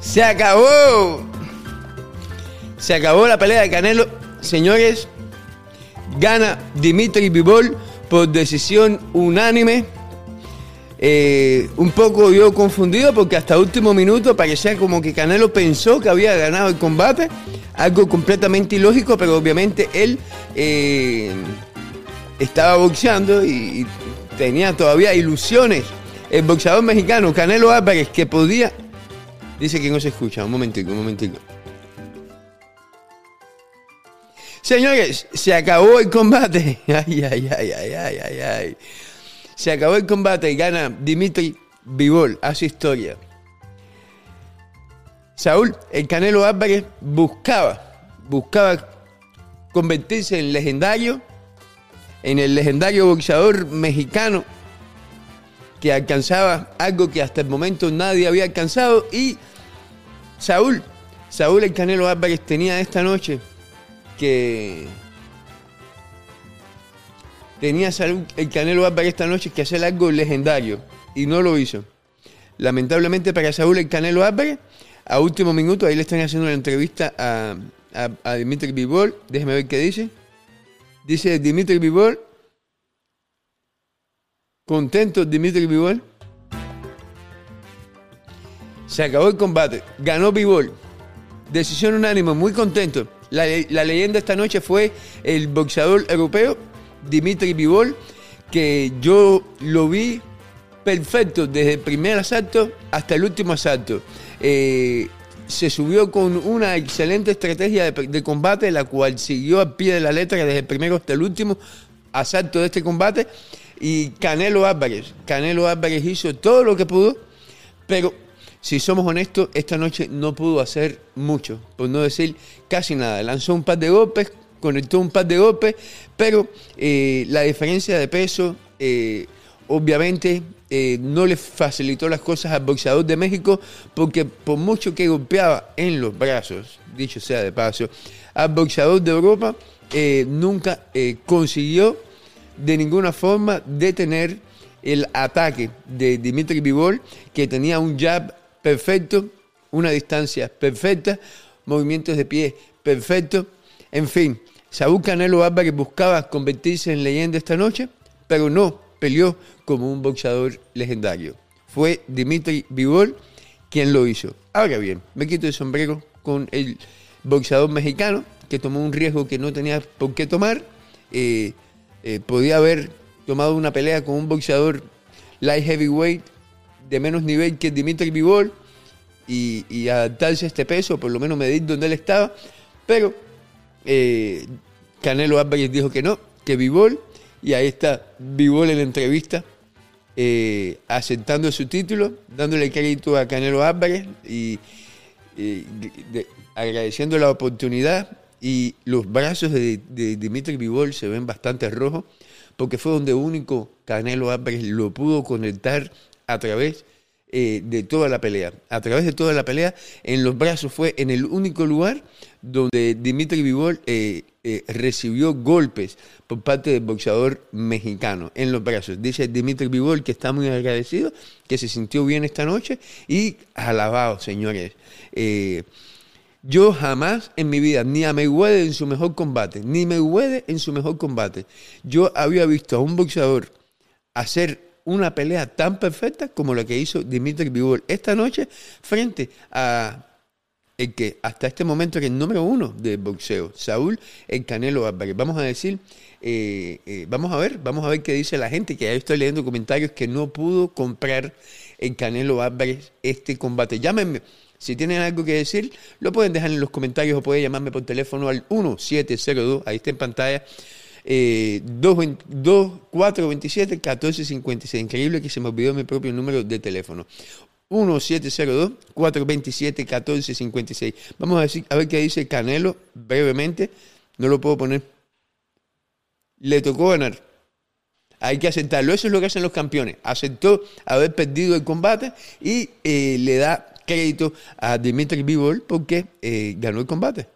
Se acabó. Se acabó la pelea de Canelo. Señores, gana Dimitri Bivol por decisión unánime. Eh, un poco yo confundido porque hasta último minuto parecía como que Canelo pensó que había ganado el combate. Algo completamente ilógico, pero obviamente él eh, estaba boxeando y, y tenía todavía ilusiones. El boxeador mexicano Canelo Álvarez que podía... Dice que no se escucha. Un momentico, un momentico. Señores, se acabó el combate. Ay, ay, ay, ay, ay, ay, ay. Se acabó el combate y gana Dimitri Vivol. Hace historia. Saúl, el Canelo Álvarez buscaba, buscaba convertirse en legendario, en el legendario boxeador mexicano que alcanzaba algo que hasta el momento nadie había alcanzado y Saúl, Saúl el Canelo Álvarez tenía esta noche que tenía Saúl el Canelo Álvarez esta noche que hacer algo legendario y no lo hizo. Lamentablemente para Saúl el Canelo Álvarez, a último minuto, ahí le están haciendo una entrevista a, a, a Dimitri Bivol, déjeme ver qué dice. Dice Dimitri Bivol, contento Dimitri Bivol. Se acabó el combate, ganó Bivol, decisión unánime, muy contento. La, la, leyenda esta noche fue el boxeador europeo Dimitri Bivol, que yo lo vi perfecto desde el primer asalto hasta el último asalto. Eh, se subió con una excelente estrategia de, de, combate, la cual siguió al pie de la letra desde el primero hasta el último asalto de este combate. Y Canelo Álvarez, Canelo Álvarez hizo todo lo que pudo, pero si somos honestos, esta noche no pudo hacer mucho, por no decir casi nada. Lanzó un par de golpes, conectó un par de golpes, pero eh, la diferencia de peso, eh, obviamente, eh, no le facilitó las cosas al boxeador de México, porque por mucho que golpeaba en los brazos, dicho sea de paso, al boxeador de Europa, nunca consiguió de ninguna forma detener el ataque de Dimitri Bivol, que tenía un jab perfecto, una distancia perfecta, movimientos de pie perfectos. En fin, Saúl Canelo Álvarez buscaba convertirse en leyenda esta noche, pero no peleó como un boxeador legendario. Fue Dimitri Bivol quien lo hizo. Ahora bien, me quito el sombrero con el boxeador mexicano que tomó un riesgo que no tenía por qué tomar. Eh, eh, podía haber tomado una pelea con un boxeador light heavyweight de menos nivel que Dimitri Bivol y, y, adaptarse a este peso, por lo menos medir donde él estaba. Pero eh, Canelo Álvarez dijo que no, que Bivol, y ahí está Bivol en la entrevista, eh, aceptando su título, dándole crédito a Canelo Álvarez y, y de, agradeciendo la oportunidad. Y los brazos de, Dimitri Bivol se ven bastante rojos, porque fue donde único Canelo Álvarez lo pudo conectar a través eh, de toda la pelea. A través de toda la pelea, en los brazos fue en el único lugar donde Dimitri Bivol eh, eh, recibió golpes por parte del boxeador mexicano en los brazos. Dice Dimitri Bivol que está muy agradecido, que se sintió bien esta noche y alabado, señores. yo jamás en mi vida, ni a Mayweather en su mejor combate, ni Mayweather en su mejor combate, yo había visto a un boxeador hacer una pelea tan perfecta como la que hizo Dimitri Bivol esta noche frente a el que hasta este momento es el número uno del boxeo, Saúl El Canelo Álvarez. Vamos a decir, eh, eh, vamos a ver, vamos a ver qué dice la gente, que ya estoy leyendo comentarios que no pudo comprar el Canelo Álvarez este combate. Llámenme. Si tienen algo que decir, lo pueden dejar en los comentarios o pueden llamarme por teléfono al 1702, ahí está en pantalla, eh, 2427 1456. Increíble que se me olvidó mi propio número de teléfono. 1702-427-1456. Vamos a, decir, a ver qué dice Canelo brevemente. No lo puedo poner. Le tocó ganar. Hay que aceptarlo. Eso es lo que hacen los campeones. Aceptó haber perdido el combate y eh, le da crédito a Dimitri Bivol porque eh, ganó el combate.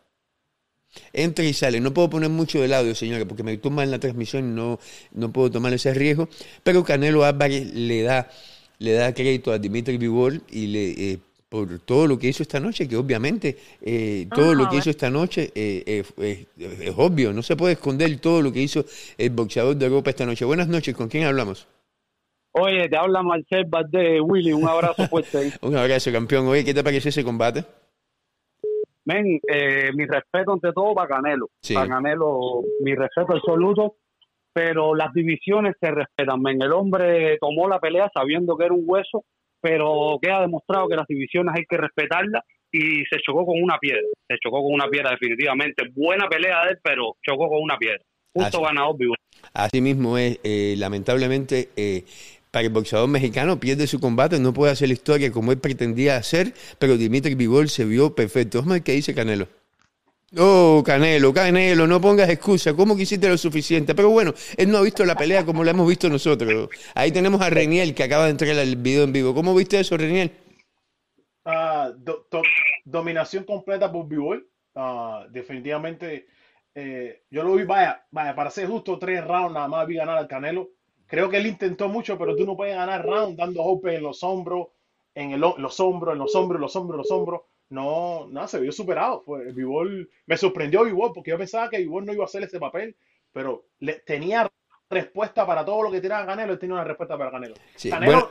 Entra y sale. No puedo poner mucho del audio, señora, porque me tumba en la transmisión y no, no puedo tomar ese riesgo. Pero Canelo Álvarez le da, le da crédito a Dimitri Bivol y le, eh, por todo lo que hizo esta noche, que obviamente eh, todo lo que hizo esta noche eh, eh, es obvio, no se puede esconder todo lo que hizo el boxeador de Europa esta noche. Buenas noches, ¿con quién hablamos? Oye, te habla Marcel de Willy, un abrazo fuerte ahí. un abrazo, campeón. Oye, ¿qué te pareció ese combate? Men, mi respeto ante todo para Canelo. Para Canelo, mi respeto absoluto, pero las divisiones se respetan, men. El hombre tomó la pelea sabiendo que era un hueso pero queda demostrado que las divisiones hay que respetarlas y se chocó con una piedra, se chocó con una piedra definitivamente. Buena pelea de él, pero chocó con una piedra. Justo ganador vivo. Así mismo es, eh, lamentablemente, eh, para el boxeador mexicano pierde su combate, no puede hacer la historia como él pretendía hacer, pero Dimitri Vivol se vio perfecto. ¿Qué dice Canelo? Oh, Canelo, Canelo, no pongas excusa. ¿Cómo quisiste lo suficiente? Pero bueno, él no ha visto la pelea como la hemos visto nosotros. Ahí tenemos a Reniel que acaba de entrar al video en vivo. ¿Cómo viste eso, Reniel? Ah, dominación completa por Bivol. Ah, definitivamente, eh, yo lo vi, vaya, vaya, para ser justo, tres rounds nada más vi ganar al Canelo. Creo que él intentó mucho, pero tú no puedes ganar round dando golpes en los hombros, en los hombros, en los hombros, en los hombros, en los hombros no, no, se vio superado. Fue, Vivol, me sorprendió Vivol porque yo pensaba que Vivol no iba a hacer ese papel, pero le, tenía respuesta para todo lo que tiraba Canelo, él tenía una respuesta para Canelo. Canelo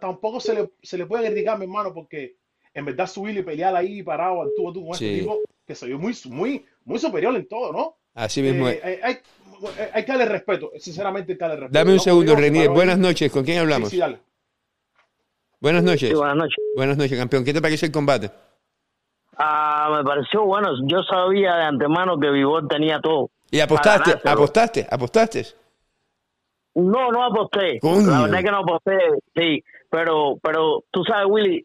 tampoco se le, se le puede criticar, mi hermano, porque en verdad subir y pelear ahí parado al tú con este tipo que se vio muy, muy, muy superior en todo, ¿no? Así mismo eh, eh, hay, hay, que darle respeto, sinceramente hay que darle respeto. Dame un segundo, Renier. Buenas noches, ¿con quién hablamos? Sí, dale. Buenas noches. buenas noches. Buenas noches, campeón. ¿Qué te parece el combate? Ah, me pareció bueno. Yo sabía de antemano que Vivor tenía todo. ¿Y apostaste? ¿Apostaste? ¿Apostaste? No, no aposté. La verdad es que no aposté, sí. Pero, pero tú sabes, Willy,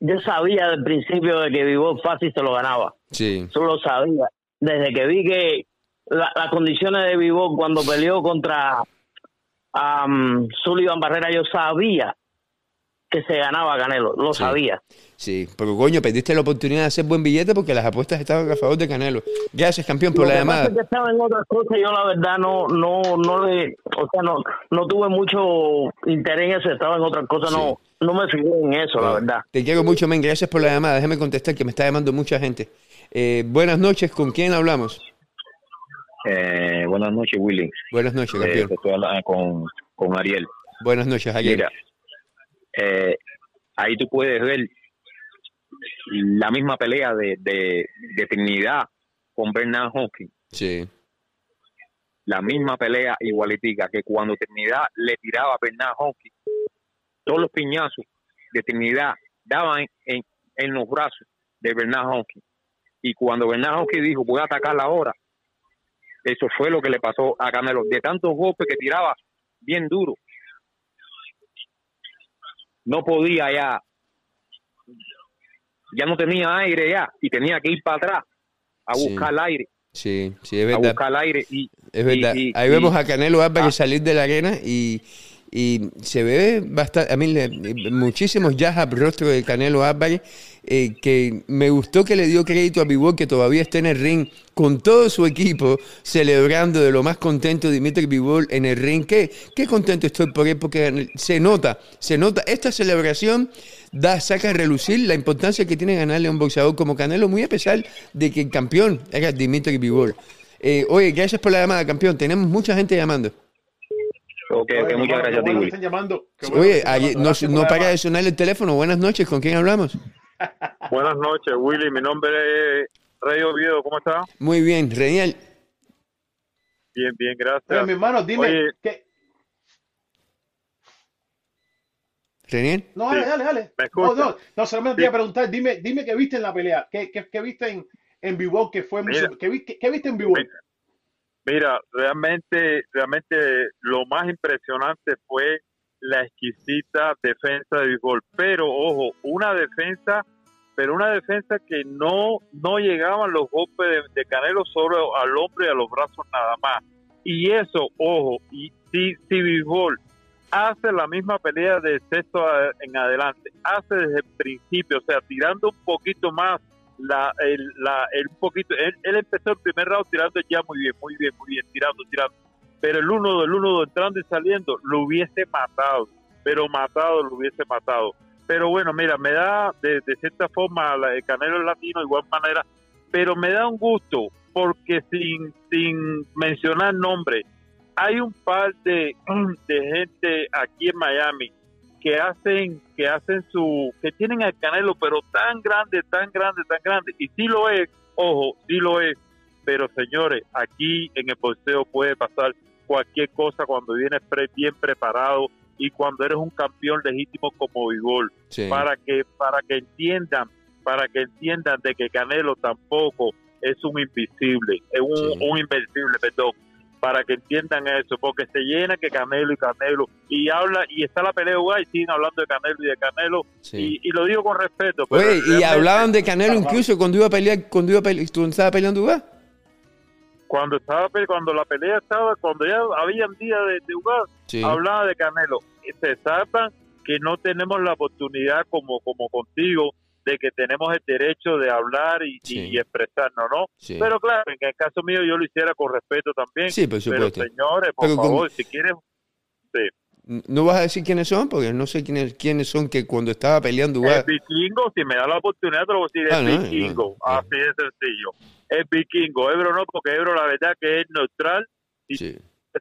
yo sabía del principio de que Vivor fácil se lo ganaba. Sí. Solo sabía. Desde que vi que las condiciones de Vivor cuando peleó contra um, Sullivan Barrera, yo sabía que se ganaba Canelo, lo sabía. Sí, pero coño, perdiste la oportunidad de hacer buen billete porque las apuestas estaban a favor de Canelo. Gracias, campeón, por la llamada. que estaba en otras cosas, yo la verdad no, no, no le, o sea, no, no tuve mucho interés en eso, estaba en otras cosas, no, no me fijé en eso, la verdad. Te quiero mucho, men, gracias por la llamada, déjame contestar que me está llamando mucha gente. Eh, buenas noches, ¿con quién hablamos? Eh, buenas noches, Willy. Buenas noches, eh, campeón. estoy hablando con, con Ariel. Buenas noches, Ariel. Eh, ahí tú puedes ver la misma pelea de, de, Trinidad con Bernard Hopkins. Sí. La misma pelea igualitica que cuando Trinidad le tiraba a Bernard Hopkins, todos los piñazos de Trinidad daban en, en los brazos de Bernard Hopkins. Y cuando Bernard Hopkins dijo, voy a atacar ahora, eso fue lo que le pasó a Canelo. De tantos golpes que tiraba bien duro, no podía ya, ya no tenía aire ya y tenía que ir para atrás a buscar el aire. Sí, sí, es verdad. A buscar el aire y... Es verdad. Ahí vemos a Canelo Álvarez ah. salir de la arena y, y se ve bastante, a mí muchísimos jazz rostro de Canelo Álvarez, eh, que me gustó que le dio crédito a Bivol que todavía está en el ring con todo su equipo, celebrando de lo más contento Dimitri Bivol en el ring. Qué, qué contento estoy por él, porque se nota, se nota, esta celebración da, saca a relucir la importancia que tiene ganarle a un boxeador como Canelo, muy a pesar de que el campeón era Dimitri Bivol. Eh, oye, gracias por la llamada, campeón. Tenemos mucha gente llamando. Ok, muchas gracias Oye, no, no para de sonar el teléfono. Buenas noches, ¿con quién hablamos? Buenas noches, Willy. Mi nombre es Rey Oviedo. ¿Cómo está? Muy bien, Reniel. Bien, bien, gracias. mi hermano, dime. ¿qué? ¿Reniel? No, dale, dale, dale. No, no, no, solamente sí. preguntar. Dime, dime qué viste en la pelea. ¿Qué, qué, viste en, en vivo que fue muy, ¿qué, qué, viste en vivo? Mira, realmente, realmente lo más impresionante fue la exquisita defensa de Bigol. Pero, ojo, una defensa, pero una defensa que no, no llegaban los golpes de, Canelo solo al hombre y a los brazos nada más. Y eso, ojo, y si, si Bigol hace la misma pelea de sexto en adelante, hace desde el principio, o sea, tirando un poquito más la, el, la, el poquito, él, empezó el primer round tirando ya muy bien, muy bien, muy bien, tirando, tirando. Pero el uno del uno entrando y saliendo lo hubiese matado, pero matado lo hubiese matado. pero bueno, mira, me da de, cierta forma el Canelo Latino de igual manera, pero me da un gusto porque sin, sin mencionar nombre, hay un par de, de gente aquí en Miami que hacen que hacen su que tienen el Canelo pero tan grande, tan grande, tan grande. Y sí lo es, ojo, sí lo es, pero señores, aquí en el boxeo puede pasar cualquier cosa cuando vienes bien preparado y cuando eres un campeón legítimo como Vigol, para que para que entiendan, para que entiendan de que Canelo tampoco es un invisible, es un, un invencible, perdón, para que entiendan eso, porque se llena que Canelo y Canelo, y habla, y está la pelea y siguen hablando de Canelo y de Canelo, y, lo digo con respeto. Oye, y hablaban de Canelo incluso cuando iba a pelear, cuando iba a pelear, ¿tú estaba peleando Uga? Cuando estaba cuando la pelea estaba, cuando ya había día de, de hablaba de Canelo. Se sepan que no tenemos la oportunidad como, como contigo de que tenemos el derecho de hablar y, expresarnos, ¿no? Pero claro, en el caso mío yo lo hiciera con respeto también. Sí, por supuesto. Pero señores, por favor, si quieren... No vas a decir quiénes son, porque no sé quiénes, quiénes son que cuando estaba peleando... El vikingo, si me da la oportunidad, te lo voy a decir, el ah, vikingo, así de sencillo. El vikingo, Ebro no, porque Ebro la verdad que es neutral y sí.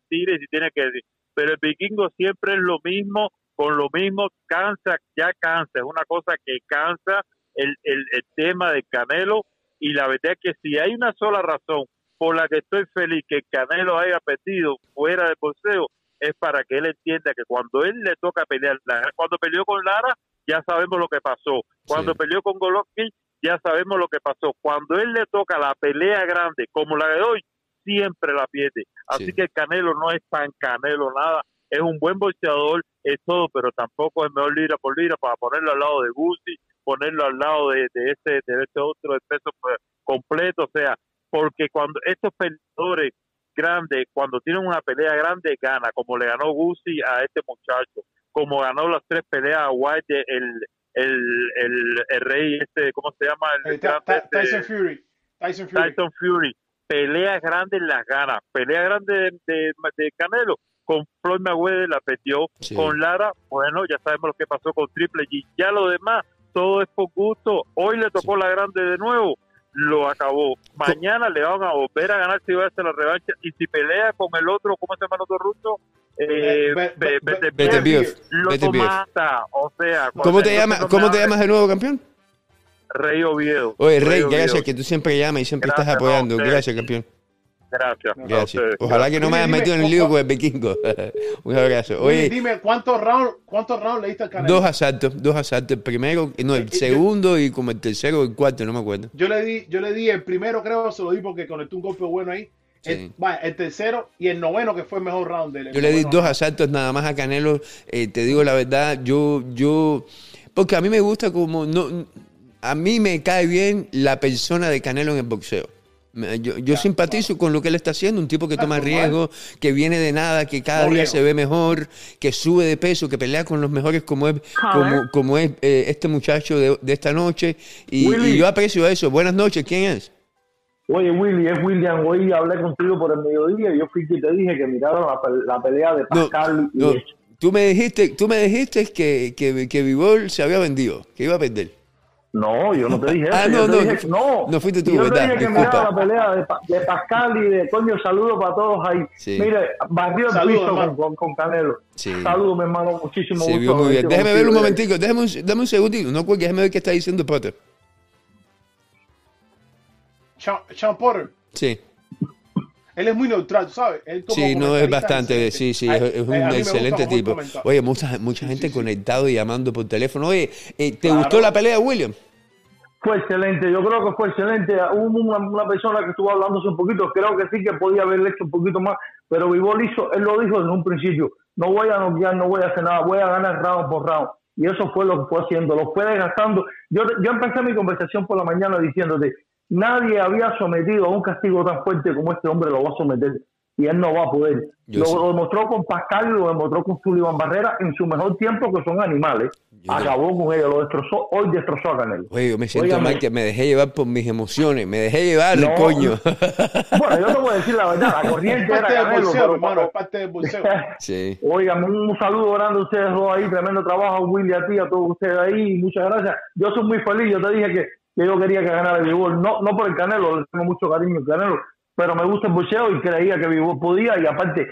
tire si tiene que decir. Pero el vikingo siempre es lo mismo, con lo mismo, cansa, ya cansa, es una cosa que cansa el, el, el tema del Canelo y la verdad es que si hay una sola razón por la que estoy feliz que Canelo haya perdido fuera del boxeo es para que él entienda que cuando él le toca pelear, cuando peleó con Lara ya sabemos lo que pasó, cuando peleó con Golovkin ya sabemos lo que pasó, cuando él le toca la pelea grande como la de hoy siempre la pierde, así que Canelo no es tan Canelo nada, es un buen boxeador, es todo, pero tampoco es mejor lira por lira para ponerlo al lado de Guzzi ponerlo al lado de, de ese de este otro de peso pues, completo, o sea, porque cuando estos peleadores grandes, cuando tienen una pelea grande, gana, como le ganó Guzzi a este muchacho, como ganó las tres peleas a White, el, el, el, rey este, ¿cómo se llama? El, este, Tyson, Fury. Tyson Fury. Tyson Fury. Peleas grandes las gana. Pelea grande de, de, Canelo con Floyd Mayweather la perdió, con Lara, bueno, ya sabemos lo que pasó con Triple G, ya lo demás todo es por gusto. Hoy le tocó la grande de nuevo, lo acabó. Mañana le van a volver a ganar si va a hacer la revancha. Y si pelea con el otro, ¿cómo se llama el otro ruso? Eh, lo mata. O sea, ¿Cómo te, llama, ¿Cómo te llamas de nuevo campeón? Rey Oviedo. Oye, Rey, gracias que tú siempre llamas y siempre estás apoyando. gracias, campeón. Gracias. Gracias. Ojalá que no me hayas metido en el lío con el vikingo. Un abrazo. Oye, dime, ¿cuántos rounds cuántos rounds le diste al Canelo? Dos asaltos, dos asaltos. El primero, no, el segundo y como el tercero o el cuarto, no me acuerdo. Yo le di, yo le di el primero, creo, se lo di porque conectó un golpe bueno ahí. El, el, tercero y el noveno que fue el mejor round de él. Yo le di dos asaltos nada más a Canelo. Eh, te digo la verdad, yo, yo, porque a mí me gusta como, no, a mí me cae bien la persona de Canelo en el boxeo. Yo, simpatizo con lo que él está haciendo, un tipo que toma riesgo, que viene de nada, que cada día se ve mejor, que sube de peso, que pelea con los mejores como es, como, como es eh, este muchacho de, esta noche. Y, yo aprecio eso. Buenas noches, ¿quién es? Oye, Willy, es William. Hoy hablé contigo por el mediodía y yo fui que te dije que miraron la, pelea de Pascal. Tú me dijiste, tú me dijiste que, que, que Vivol se había vendido, que iba a perder. No, yo no te dije ah, eso. Ah, no, no, no. No fuiste tú, yo ¿verdad? Te dije que miraba la pelea de, de, Pascal y de coño, saludos para todos ahí. Mire, barrió el piso con, con, Canelo. Sí. Saludos, mi hermano, muchísimo sí, gusto. Muy bien. Déjeme ver un momentico, déjame un, déjame un segundito. No cuelgue, déjame ver qué está diciendo Potter. Sean Potter. Sí. Él es muy neutral, ¿sabes? Él sí, no es bastante, sí, sí, es, un excelente tipo. Oye, mucha, mucha gente conectado y llamando por teléfono. Oye, eh, ¿te gustó la pelea, William? Fue excelente, yo creo que fue excelente. Hubo una, persona que estuvo hablándose un poquito, creo que sí que podía haber hecho un poquito más, pero Vivol hizo, él lo dijo desde un principio, no voy a noquear, no voy a hacer nada, voy a ganar round por round. Y eso fue lo que fue haciendo, lo fue desgastando. Yo, yo empecé mi conversación por la mañana diciéndote, nadie había sometido a un castigo tan fuerte como este hombre lo va a someter. Y él no va a poder. lo, demostró con Pascal y lo demostró con Sullivan Barrera en su mejor tiempo, que son animales. Acabó con ella, lo destrozó, hoy destrozó a Canelo. Oye, yo me siento mal que me dejé llevar por mis emociones, me dejé llevar, el coño. Bueno, yo te voy a decir la verdad, la corriente era Canelo. Bolseo, hermano, es parte del bolseo. sí. Oigan, un saludo grande a ustedes dos ahí, tremendo trabajo, Willy, a ti, a todos ustedes ahí, muchas gracias. Yo soy muy feliz, yo te dije que, yo quería que ganara el no, no por el Canelo, le tengo mucho cariño al Canelo, pero me gusta el boxeo y creía que Vivol podía y aparte,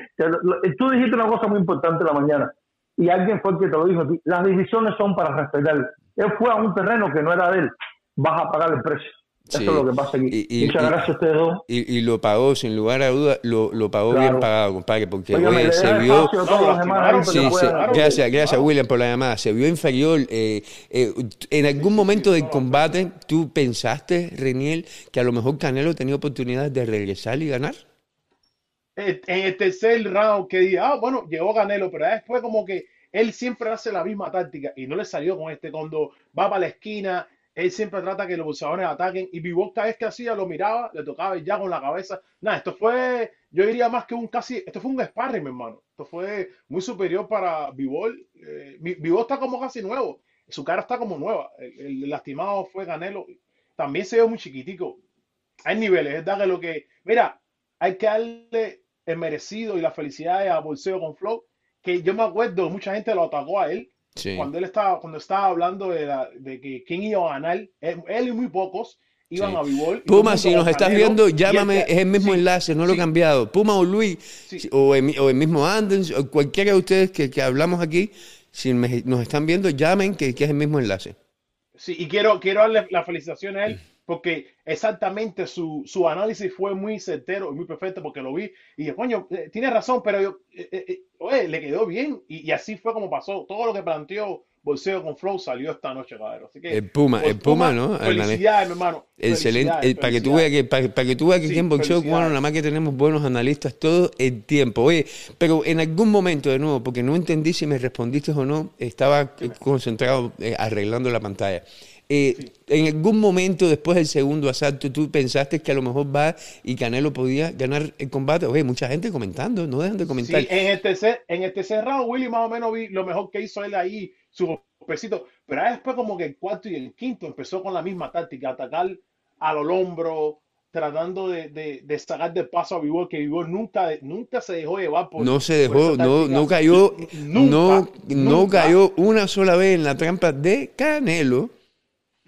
tú dijiste una cosa muy importante la mañana, y alguien fue el que te lo dijo a ti, las decisiones son para respetar. Él fue a un terreno que no era de él, vas a pagar el precio. Eso es lo que pasa aquí. Y, Muchas gracias a ustedes dos. Y, lo pagó, sin lugar a duda, lo, lo pagó bien pagado, compadre, porque se vio... gracias, gracias William por la llamada. Se vio inferior. Eh, eh, en algún momento del combate, ¿tú pensaste, Reniel, que a lo mejor Canelo tenía oportunidad de regresar y ganar? En el tercer round que dije, ah, bueno, llegó Canelo, pero después como que él siempre hace la misma táctica y no le salió con este cuando va para la esquina, él siempre trata que los boxeadores ataquen y Vivol cada vez que hacía lo miraba, le tocaba ya con la cabeza. Nada, esto fue, yo diría más que un casi, esto fue un sparring, mi hermano. Esto fue muy superior para Vivol. Eh, Vivol está como casi nuevo, su cara está como nueva. El, lastimado fue Canelo, también se ve muy chiquitico. Hay niveles, es verdad lo que, mira, hay que darle el merecido y la felicidad a Bolseo con Flow, que yo me acuerdo, mucha gente lo atacó a él cuando él estaba, cuando estaba hablando de, de que quién iba a ganar, él, y muy pocos iban a Vivol. Puma, si nos estás viendo, llámame, es el mismo enlace, no lo he cambiado. Puma o Luis, o, el, o, el, mismo Andens, o cualquiera de ustedes que, que hablamos aquí, si nos están viendo, llamen que, que, es el mismo enlace. Sí, y quiero, quiero darle la felicitación a él porque exactamente su, su, análisis fue muy certero y muy perfecto porque lo vi y dije, coño, eh, tiene razón, pero yo, eh, eh, oye, le quedó bien y, y, así fue como pasó. Todo lo que planteó Bolseo con Flow salió esta noche, cabrón. Así que, el Puma, el Puma, ¿no? Felicidades, mi hermano. Excelente. para que tú veas que, para, que, tú veas que aquí en Boxeo Cubano nada más que tenemos buenos analistas todo el tiempo. Oye, pero en algún momento, de nuevo, porque no entendí si me respondiste o no, estaba concentrado arreglando la pantalla. Eh, en algún momento después del segundo asalto, tú pensaste que a lo mejor va y Canelo podía ganar el combate. Oye, mucha gente comentando, no dejan de comentar. Sí, en el tercer, en este cerrado, Willy más o menos vi lo mejor que hizo él ahí, su pesito. Pero después, como que el cuarto y el quinto empezó con la misma táctica, atacar a los hombros, tratando de, de, sacar de paso a Vivor, que Vivor nunca, nunca se dejó llevar por. No se dejó, no, no cayó, no, no cayó una sola vez en la trampa de Canelo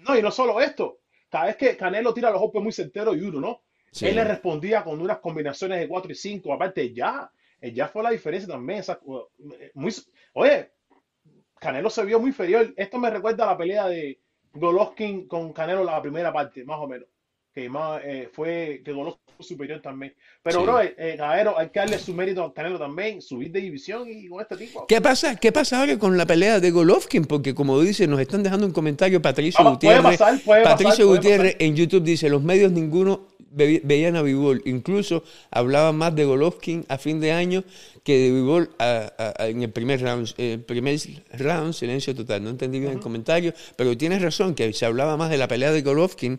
no, y no solo esto. Cada vez que Canelo tira los golpes muy certeros y uno, ¿no? Él le respondía con unas combinaciones de 4 y 5. Aparte, ya, ya fue la diferencia también. muy, oye, Canelo se vio muy inferior. Esto me recuerda a la pelea de Golovkin con Canelo la primera parte, más o menos que más eh, fue que Golovkin fue superior también. Pero, bro, eh, eh hay que darle su mérito a Canelo también, subir de división y con este tipo. ¿Qué pasa, ¿Qué pasa ahora con la pelea de Golovkin? Porque, como dice, nos están dejando un comentario Patricio Gutiérrez. Patricio Gutiérrez en YouTube dice: Los medios ninguno veían a Vivol. Incluso hablaba más de Golovkin a fin de año que de Vivol en el primer round. El primer round, silencio total. No entendí bien el comentario, pero tienes razón, que se hablaba más de la pelea de Golovkin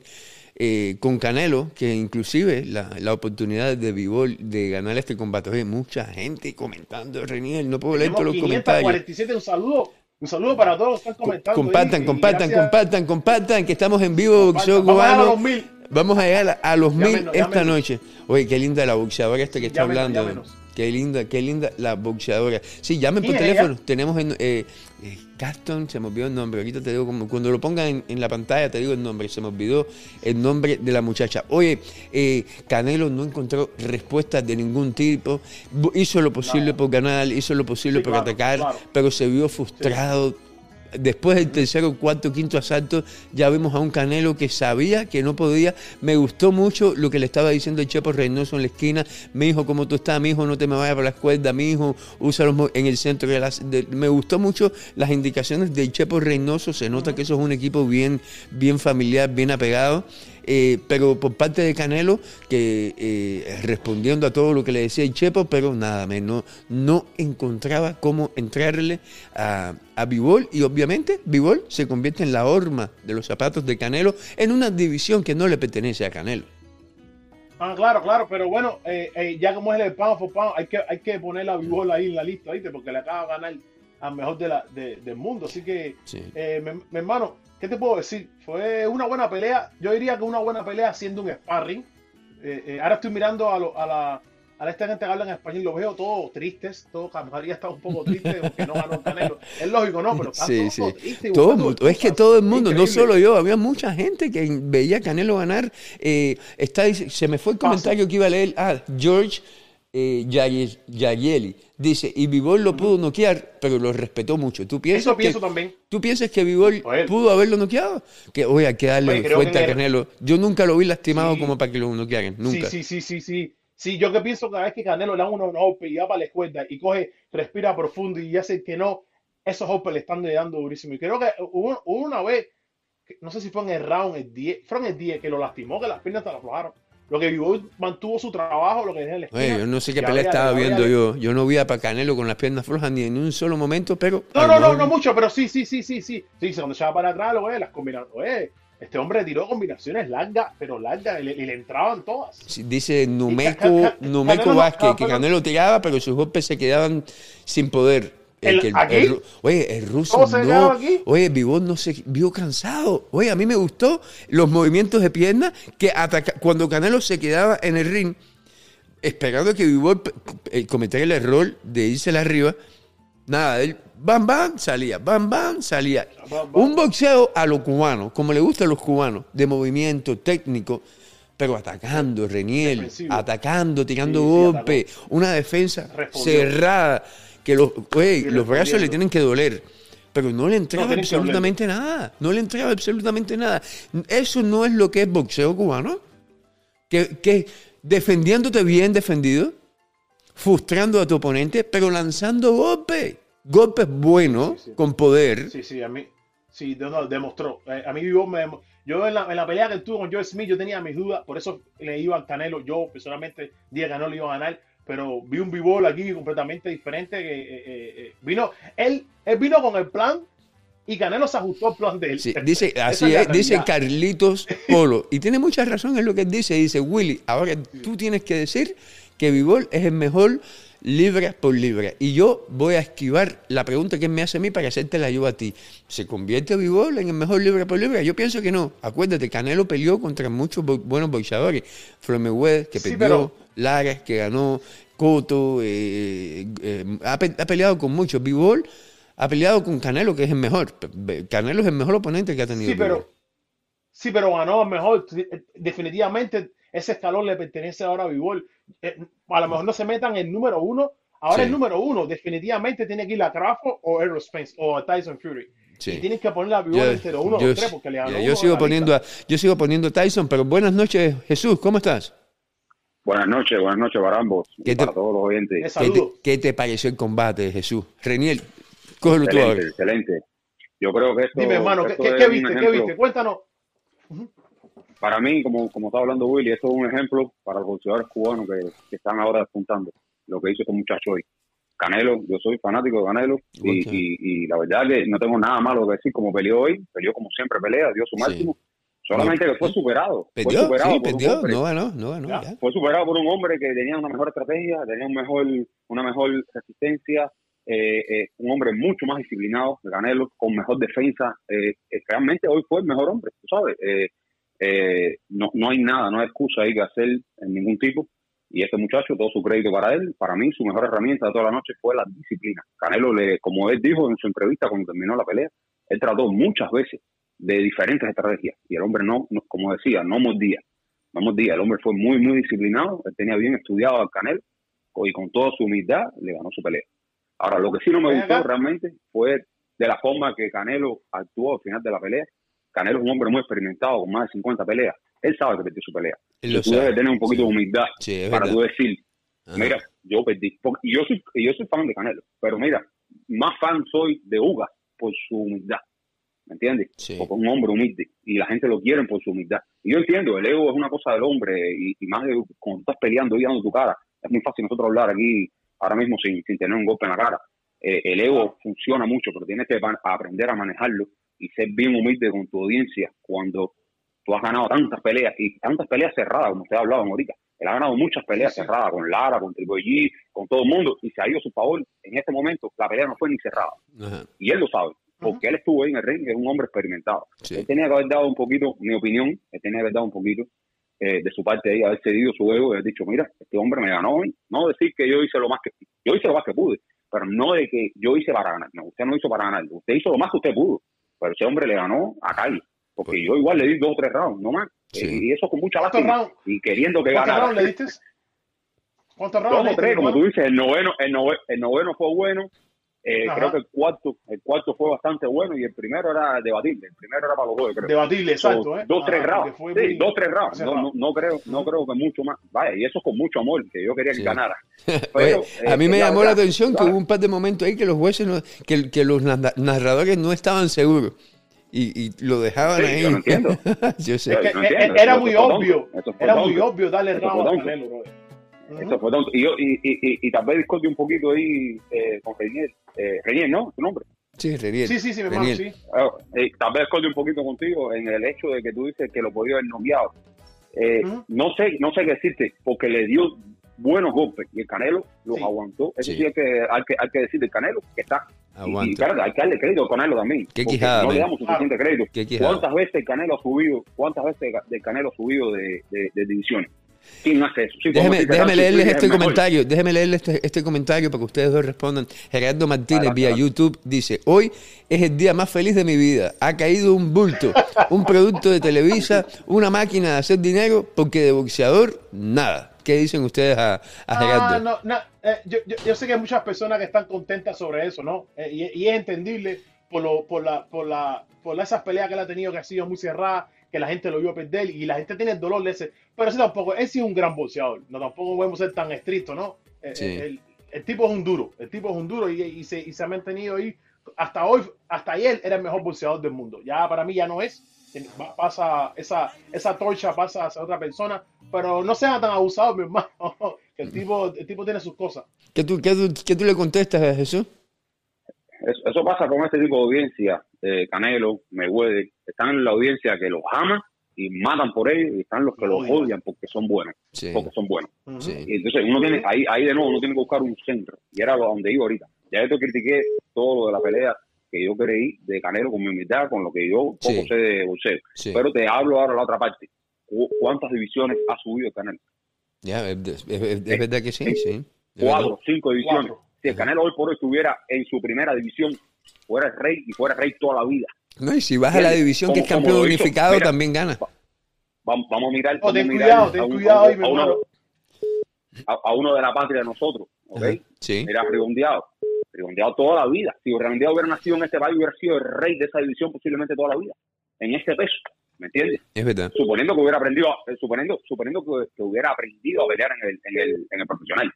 eh, con Canelo, que inclusive la, la oportunidad de Vivol de ganar este combate. Oye, mucha gente comentando, Reniel, no puedo leer todos los comentarios. un saludo. Un saludo para todos los que están comentando. Compartan, compartan, compartan, compartan, que estamos en vivo, boxeo cubano. Vamos a llegar a los mil esta noche. Oye, qué linda la boxeadora esta que está hablando. Qué linda, qué linda la boxeadora. Sí, llamen por teléfono. Tenemos en eh, eh, Caston, se me olvidó el nombre. Ahorita te digo, como, cuando lo pongan en, la pantalla, te digo el nombre. Se me olvidó el nombre de la muchacha. Oye, eh, Canelo no encontró respuestas de ningún tipo. Hizo lo posible por ganar, hizo lo posible por atacar, pero se vio frustrado después del tercero, cuarto, quinto asalto, ya vimos a un Canelo que sabía que no podía. Me gustó mucho lo que le estaba diciendo el Chepo Reynoso en la esquina. Mi hijo, como tú estás, mi hijo, no te me vayas para la escuela, mi hijo, úsalo en el centro. De me gustó mucho las indicaciones del Chepo Reynoso. Se nota que eso es un equipo bien, bien familiar, bien apegado. Eh, pero por parte de Canelo, que eh, respondiendo a todo lo que le decía el Chepo, pero nada menos, no encontraba cómo entrarle a, a Bivol y obviamente Bivol se convierte en la horma de los zapatos de Canelo en una división que no le pertenece a Canelo. Ah, claro, claro, pero bueno, eh, ya como es el pound for pound, hay que, hay que poner a Bivol ahí en la lista, ¿viste? Porque le acaba de ganar al mejor de la, del mundo. Así que, eh, mi, hermano, ¿qué te puedo decir? Fue una buena pelea. Yo diría que una buena pelea haciendo un sparring. Eh, eh, ahora estoy mirando a, a la a esta gente que habla en español lo veo todo tristes, todo María está un poco triste porque no ganó Canelo. Es lógico, ¿no? Pero sí, sí. todo, es que todo el mundo, no solo yo, había mucha gente que veía a Canelo ganar. Eh, está, se me fue el comentario que iba a leer. Ah, George eh, Yayeli. Dice, y Vivol lo pudo noquear, pero lo respetó mucho. ¿Tú piensas Eso pienso también. ¿Tú piensas que Vivol pudo haberlo noqueado? Que, oye, hay que darle fuerte a Canelo. Yo nunca lo vi lastimado como para que lo noquearan. Nunca. Sí, sí, sí, sí, sí. Sí, yo que pienso cada vez que Canelo le da unos golpes y va para la escuela y coge, respira profundo y hace que no, esos golpes le están dando durísimo. Y creo que hubo, una vez, no sé si fue en el round, el 10, fue en el 10 que lo lastimó, que las piernas se lo aflojaron. Lo que vivió mantuvo su trabajo, lo que dejó el Oye, yo no sé qué pelea estaba viendo yo. Yo no vi a Canelo con las piernas flojas ni en un solo momento, pero. No, no, no, no mucho, pero sí, sí, sí, sí, sí. Sí, cuando se va para atrás, lo ve, las combinaciones. Este hombre tiró combinaciones largas, pero largas, y le, entraban todas. dice Numeco, Numeco Vázquez, que Canelo tiraba, pero sus golpes se quedaban sin poder. El, oye, el ruso no. Oye, Vivón no se vio cansado. Oye, a mí me gustó los movimientos de pierna que ataca, cuando Canelo se quedaba en el ring, esperando que Vivón eh, cometiera el error de irse arriba. Nada, él bam, bam, salía, bam, bam, salía. Un boxeo a los cubanos, como le gusta a los cubanos, de movimiento técnico, pero atacando, Reniel, atacando, tirando golpes, una defensa cerrada, que los, los brazos le tienen que doler. Pero no le entraba absolutamente nada. No le entraba absolutamente nada. Eso no es lo que es boxeo cubano. Que, que defendiéndote bien defendido, frustrando a tu oponente, pero lanzando golpes golpes buenos, con poder. Sí, sí, a mí, sí, demostró. Eh, a mí me, yo en la, en la, pelea que tuvo con Joe Smith, yo tenía mis dudas, por eso le iba al Canelo. Yo personalmente dije que no le iba a ganar, pero vi un b aquí completamente diferente. Que, eh, eh, vino, él, él vino con el plan y Canelo se ajustó al plan de él. dice, así es, dice Carlitos Polo. Y tiene mucha razón en lo que dice. Dice, Willy, ahora tú tienes que decir que Vivol es el mejor libra por libra. Y yo voy a esquivar la pregunta que me hace a mí para hacerte la ayuda a ti. ¿Se convierte Vivol en el mejor libra por libra? Yo pienso que no. Acuérdate, Canelo peleó contra muchos buenos boxeadores. Floyd que perdió, Lara, que ganó, Coto, eh, eh, ha, peleado con muchos. Vivol ha peleado con Canelo, que es el mejor. Canelo es el mejor oponente que ha tenido. Sí, pero, sí, pero ganó mejor. Definitivamente ese escalón le pertenece ahora a Vivol. Eh, a lo mejor no se metan en el número uno. Ahora el número uno definitivamente tiene que ir a Crawford o Aerospace o a Tyson Fury. Y tienes que poner a Vivol entre uno o tres porque le ganó yo sigo poniendo a, yo sigo poniendo Tyson, pero buenas noches, Jesús, ¿cómo estás? Buenas noches, buenas noches para ambos, ¿Qué para todos los oyentes. ¿Qué te, ¿Qué te, pareció el combate, Jesús? Reniel, cógelo tú ahora. Excelente. Yo creo que esto. Dime, hermano, ¿qué, ¿qué, viste? ¿Qué viste? Cuéntanos para mí, como, como está hablando Willy, esto es un ejemplo para los boxeadores cubanos que, están ahora despuntando lo que hizo este muchacho hoy. Canelo, yo soy fanático de Canelo y, y, la verdad que no tengo nada malo que decir como peleó hoy, peleó como siempre pelea, dio su máximo. Solamente que fue superado. fue superado por un hombre. No ganó, no ganó. Fue superado por un hombre que tenía una mejor estrategia, tenía un mejor, una mejor resistencia, eh, eh, un hombre mucho más disciplinado, Canelo, con mejor defensa. Eh, realmente hoy fue el mejor hombre, tú sabes. Eh, no, no hay nada, no hay excusa ahí que hacer en ningún tipo. Y este muchacho, todo su crédito para él, para mí su mejor herramienta de toda la noche fue la disciplina. Canelo, le, como él dijo en su entrevista cuando terminó la pelea, él trató muchas veces de diferentes estrategias y el hombre no, como decía, no mordía, no mordía. El hombre fue muy, muy disciplinado, él tenía bien estudiado al Canelo y con toda su humildad le ganó su pelea. Ahora, lo que sí no me gustó realmente fue de la forma que Canelo actuó al final de la pelea, Canelo es un hombre muy experimentado, con más de 50 peleas. Él sabe que perdió su pelea. Él tú debes tener un poquito de humildad para tú decir, mira, yo perdí. Y yo soy, yo soy fan de Canelo, pero mira, más fan soy de Uga por su humildad. ¿Me entiendes? Porque es un hombre humilde y la gente lo quiere por su humildad. Y yo entiendo, el ego es una cosa del hombre y, más de cuando estás peleando y dando tu cara. Es muy fácil nosotros hablar aquí ahora mismo sin, sin tener un golpe en la cara. Eh, el ego funciona mucho, pero tienes que aprender a manejarlo y ser bien humilde con tu audiencia cuando tú has ganado tantas peleas y tantas peleas cerradas, como ustedes hablaban ahorita, Él ha ganado muchas peleas cerradas con Lara, con Triple G, con todo el mundo, y se ha ido a su favor. En este momento, la pelea no fue ni cerrada. Y él lo sabe, porque él estuvo ahí en el ring, es un hombre experimentado. Él tenía que haber dado un poquito, mi opinión, él tenía que haber dado un poquito eh, de su parte ahí, haber cedido su ego y haber dicho, mira, este hombre me ganó hoy. No decir que yo hice lo más que yo hice lo más que pude, pero no de que yo hice para ganar. No, usted no hizo para ganar, usted hizo lo más que usted pudo. Pero ese hombre le ganó a Cali, porque pues yo igual le di dos o tres rounds, no más. Y eso con mucha lástima. Y queriendo que ganara. ¿Cuántos rounds le diste? ¿Cuántos rounds? tres, como tú dices, el noveno, el noveno, el noveno fue bueno. Eh, creo que el cuarto, el cuarto fue bastante bueno y el primero era debatible. El primero era para los juegos, creo. Debatible, exacto. ¿eh? Dos, tres rounds. Sí, dos, tres rounds. No, no, no, creo, no creo que mucho más. Vaya, y eso con mucho amor, que yo quería que ganara. Pero, a mí eh, me llamó la atención que hubo un par de momentos ahí que los jueces, no, que, que los narradores no estaban seguros y, y lo dejaban ahí. Yo no entiendo. yo sé. era muy obvio. Era muy obvio darle round a Canelo, Eso fue tonto. Y, yo, y, y, y, tal vez discute un poquito ahí eh, con Renier. Eh, ¿no? ¿Tu nombre? Sí, Renier. Sí, sí, sí, me mando, sí. Ah, eh, tal vez discute un poquito contigo en el hecho de que tú dices que lo podía haber noviado. Eh, No sé no sé qué decirte, porque le dio buenos golpes y el Canelo los aguantó. Eso sí, hay, que, hay, que, hay que decir del Canelo, que está y, claro, hay que darle crédito al Canelo también. Qué quijada, no le damos suficiente crédito. ¿Cuántas veces el Canelo ha subido, cuántas veces el Canelo ha subido de, de, de divisiones? ¿Quién hace eso? déjeme, déjeme leerles este comentario, déjeme leerles este, este, comentario para que ustedes dos respondan. Gerardo Martínez vía YouTube dice, hoy es el día más feliz de mi vida. Ha caído un bulto, un producto de Televisa, una máquina de hacer dinero, porque de boxeador, nada. ¿Qué dicen ustedes a, Gerardo? no, no, eh, yo, yo, sé que hay muchas personas que están contentas sobre eso, ¿no? Eh, y, es entendible por, lo, por, la, por, la, por esas peleas que él ha tenido que ha sido muy cerrada, que la gente lo vio perder y la gente tiene el dolor de ese. Pero sí tampoco, él sí es un gran boxeador, no tampoco podemos ser tan estrictos, ¿no? Eh, el, tipo es un duro, el tipo es un duro y, y, se, y se ha mantenido ahí. Hasta hoy, hasta ayer era el mejor boxeador del mundo. Ya para mí ya no es. Pasa esa, esa torcha pasa a otra persona pero no sean tan abusados, mi hermano. Que el tipo, el tipo tiene sus cosas. ¿Qué tú, qué qué tú le contestas a Jesús? Eso, pasa con este tipo de audiencia, eh, Canelo, Mayweather, están en la audiencia que los aman y matan por ellos y están los que los odian porque son buenos, porque son buenos. Y entonces uno tiene, ahí, ahí de nuevo uno tiene que buscar un centro y era donde iba ahorita. Ya esto critiqué todo lo de la pelea que yo creí de Canelo con mi humildad, con lo que yo poco sé de boxeo. Pero te hablo ahora la otra parte cuántas divisiones ha subido Canelo. Ya, es, verdad que sí, sí. Cuatro, cinco divisiones. Si el Canelo hoy por hoy estuviera en su primera división, fuera el rey y fuera rey toda la vida. No, y si vas a la división que es campeón unificado, también gana. vamos, a mirar. Oh, ten cuidado, ten cuidado ahí, a, uno, a, uno de la patria de nosotros, ¿ok? Sí. Mira, redondeado. Redondeado toda la vida. Si redondeado hubiera nacido en este país, hubiera sido el rey de esa división posiblemente toda la vida. En este peso. ¿me entiendes? Es verdad. Suponiendo que hubiera aprendido, eh, suponiendo, suponiendo que, hubiera aprendido a pelear en el, en el, en el profesional.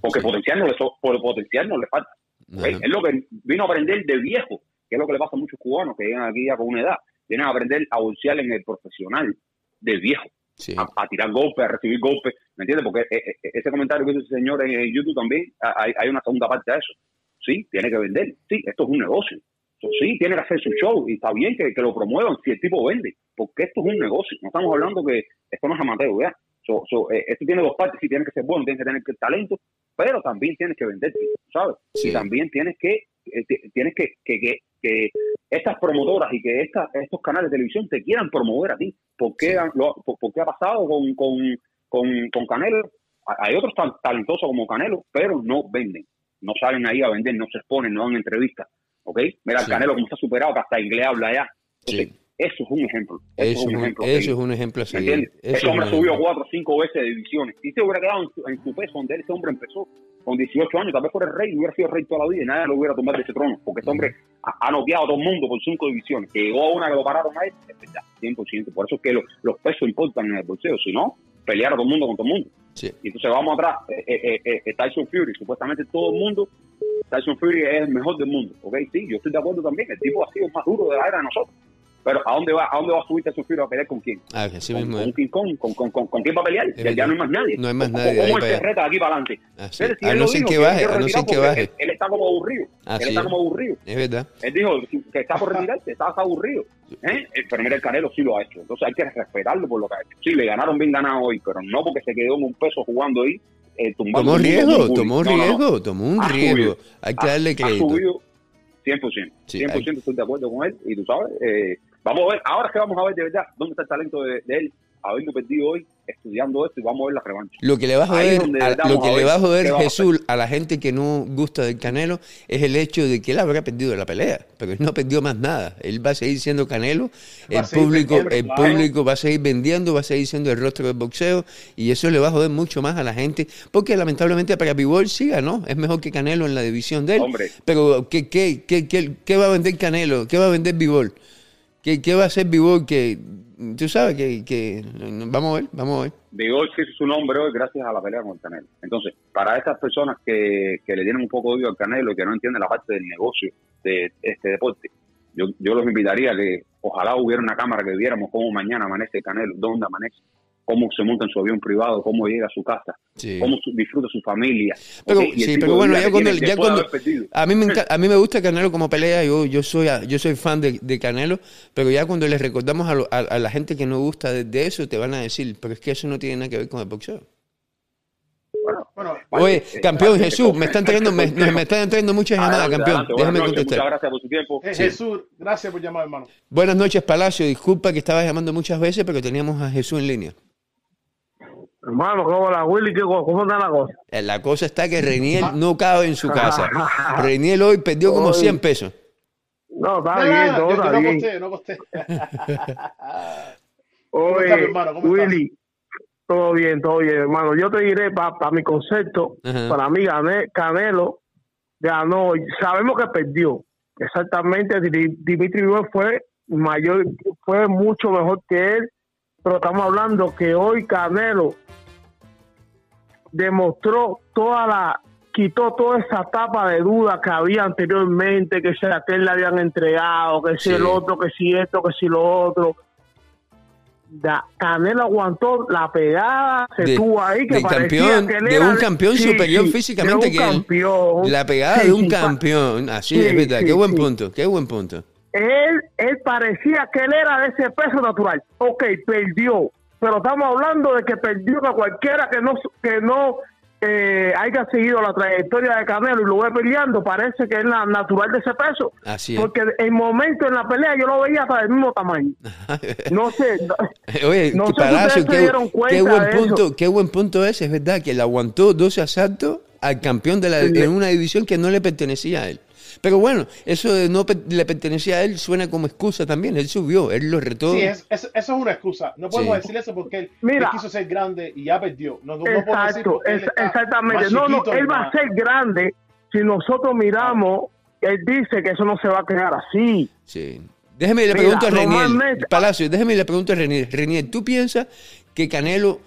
Porque potencial no, le, por potencial no le falta. Es lo que vino a aprender de viejo, que es lo que le pasa a muchos cubanos que llegan aquí ya con una edad. Vienen a aprender a bolsear en el profesional de viejo. A, tirar golpes, a recibir golpes, ¿me entiendes? Porque eh, eh, ese comentario que hizo ese señor en, YouTube también, hay, hay una segunda parte de eso. Sí, tiene que vender. Sí, esto es un negocio sí, tiene que hacer su show y está bien que, lo promuevan si el tipo vende, porque esto es un negocio. No estamos hablando que esto no es amateur, ¿ya? Eh, esto tiene dos partes, sí, tiene que ser bueno, tiene que tener talento, pero también tienes que vender, ¿sabes? Y también tienes que, eh, tienes que, que, que, estas promotoras y que estas, estos canales de televisión te quieran promover a ti. ¿Por qué, ha pasado con, con, con, con Canelo? Hay otros tan talentosos como Canelo, pero no venden. No salen ahí a vender, no se exponen, no dan entrevistas. ¿ok? Mira, el Canelo como está superado, que hasta inglés habla ya. Eso es un ejemplo. Eso, es un ejemplo. Eso es un ejemplo. ¿Me entiendes? Ese hombre subió cuatro o cinco veces de divisiones. Si se hubiera quedado en su, peso donde ese hombre empezó, con 18 años, tal vez fuera el rey, hubiera sido rey toda la vida y nadie lo hubiera tomado de ese trono, porque ese hombre ha, noqueado a todo el mundo por cinco divisiones. Que llegó a una que lo pararon a él, es verdad, 100%. Por eso es que los pesos importan en el bolseo. Si no, pelear a todo el mundo con todo el mundo. Y entonces vamos atrás, eh, eh, eh, eh, Tyson Fury, supuestamente todo el mundo, Tyson Fury es el mejor del mundo, ¿ok? Sí, yo estoy de acuerdo también, el tipo ha sido más duro de la era de nosotros, Pero ¿a dónde va a dónde va a subirte a sufrir a pelear con quién? Ah, así mismo con, King Kong, con, con, con, con, quién va a pelear. Ya, ya, no hay más nadie. No hay más nadie. ¿Cómo él se reta de aquí para adelante? Ah, a no ser que baje, a no ser que baje. Él, está como aburrido. Así él está como aburrido. Es verdad. Él dijo que está por retirarse, está aburrido. ¿Eh? Pero mira, el Canelo sí lo ha hecho. Entonces hay que respetarlo por lo que ha hecho. Sí, le ganaron bien ganado hoy, pero no porque se quedó en un peso jugando ahí. Eh, tomó riesgo, tomó un riesgo, tomó un riesgo. Hay que darle crédito. Ha subido 100%. 100% estoy de acuerdo con él. Y tú sabes, eh, vamos a ver, ahora que vamos a ver de verdad dónde está el talento de, de él habiendo perdido hoy, estudiando esto y vamos a ver la revancha. Lo que le va a joder, a, lo que le va a joder Jesús a, la gente que no gusta del Canelo es el hecho de que él habrá perdido la pelea, pero él no perdió más nada. Él va a seguir siendo Canelo, el público, el público va a seguir vendiendo, va a seguir siendo el rostro del boxeo y eso le va a joder mucho más a la gente, porque lamentablemente para Bivol sí ganó, es mejor que Canelo en la división de él. Pero ¿qué, qué, qué, qué, va a vender Canelo? ¿Qué va a vender Bivol? ¿Qué, ¿Qué va a hacer Bivol que tú sabes que, vamos a ver, vamos a ver. Digo que es su nombre hoy gracias a la pelea con el Canelo. Entonces, para estas personas que, que le tienen un poco de odio al Canelo y que no entienden la parte del negocio de este deporte, yo, yo los invitaría a que ojalá hubiera una cámara que viéramos cómo mañana amanece el Canelo, dónde amanece, cómo se monta en su avión privado, cómo llega a su casa, cómo disfruta su familia. Pero, sí, pero bueno, ya cuando, ya cuando a mí me a mí me gusta Canelo como pelea, yo yo soy yo soy fan de, de Canelo, pero ya cuando les recordamos a, a, la gente que no gusta de, eso, te van a decir, pero es que eso no tiene nada que ver con el boxeo. Bueno, bueno, Oye, eh, campeón Jesús, me están trayendo, me, me están trayendo muchas llamadas, campeón. Déjame contestar. Muchas gracias por su tiempo. Eh, Jesús, gracias por llamar, hermano. Buenas noches, Palacio. Disculpa que estaba llamando muchas veces, pero teníamos a Jesús en línea. Hermano, ¿cómo la Willy? ¿Cómo está la cosa? Eh, la cosa está que Reniel no cabe en su casa. Reniel hoy perdió como 100 pesos. No, está bien, todo está bien. No costé, no costé. Oye, Willy, todo bien, todo bien, hermano. Yo te diré, para mi concepto, para mí Canelo ganó, sabemos que perdió. Exactamente, Dimitri fue mayor, fue mucho mejor que él, pero estamos hablando que hoy Canelo demostró toda la quitó toda esa tapa de duda que había anteriormente, que si a aquel le habían entregado, que si el otro, que si esto, que si lo otro. Da, Canelo aguantó la pegada, se tuvo ahí que campeón, que de un campeón superior físicamente que él. La pegada de un campeón, así es verdad, qué buen punto, qué buen punto. Él, él parecía que él era de ese peso natural. Ok, perdió, pero estamos hablando de que perdió a cualquiera que no que no eh, haya seguido la trayectoria de Canelo y lo ve peleando, parece que es la natural de ese peso. Así es. Porque el momento en la pelea yo lo veía hasta del mismo tamaño. No sé. Oye, no sé qué, qué, buen punto, qué buen punto es, es verdad, que él aguantó 12 asaltos al campeón de la, en una división que no le pertenecía a él. Pero bueno, eso de no le pertenecía a él suena como excusa también. Él subió, él lo retó. Sí, es, eso es una excusa. No podemos decir eso porque él, quiso ser grande y ya perdió. No, no exacto, exactamente. No, no, él va a ser grande si nosotros miramos. Él dice que eso no se va a quedar así. Sí. Déjeme le pregunto a Renier. Palacio, déjeme le pregunto a Renier. Renier, ¿tú piensas que Canelo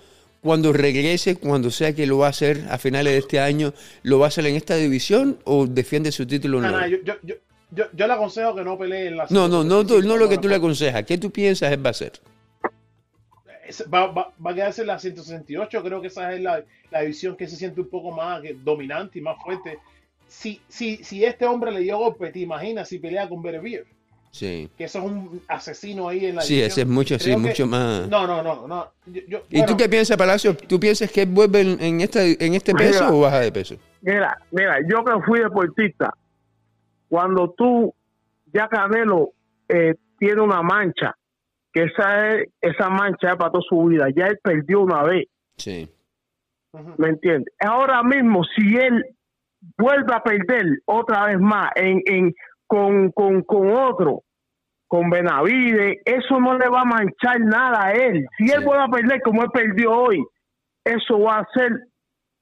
cuando regrese, cuando sea que lo va a hacer a finales de este año, lo va a hacer en esta división o defiende su título? No, no, yo, yo, yo, yo, le aconsejo que no pelee en la No, no, no, no, no lo que tú le aconsejas. ¿Qué tú piensas él va a hacer? Va, va, va, a quedarse en la 168. Creo que esa es la, la, división que se siente un poco más dominante y más fuerte. Si, si, si este hombre le dio golpe, te imaginas si pelea con Berevier. Sí. Que eso es un asesino ahí en la Sí, ese es mucho, sí, mucho más. No, no, no, no. ¿Y tú qué piensas, Palacio? ¿Tú piensas que vuelve en, esta, en este peso o baja de peso? Mira, mira, yo que fui deportista, cuando tú, ya Canelo eh, tiene una mancha, que esa es, esa mancha es para toda su vida, ya él perdió una vez. Sí. ¿Me entiendes? Ahora mismo, si él vuelve a perder otra vez más en, en con, con, con otro, con Benavide, eso no le va a manchar nada a él. Si él vuelve a perder como él perdió hoy, eso va a ser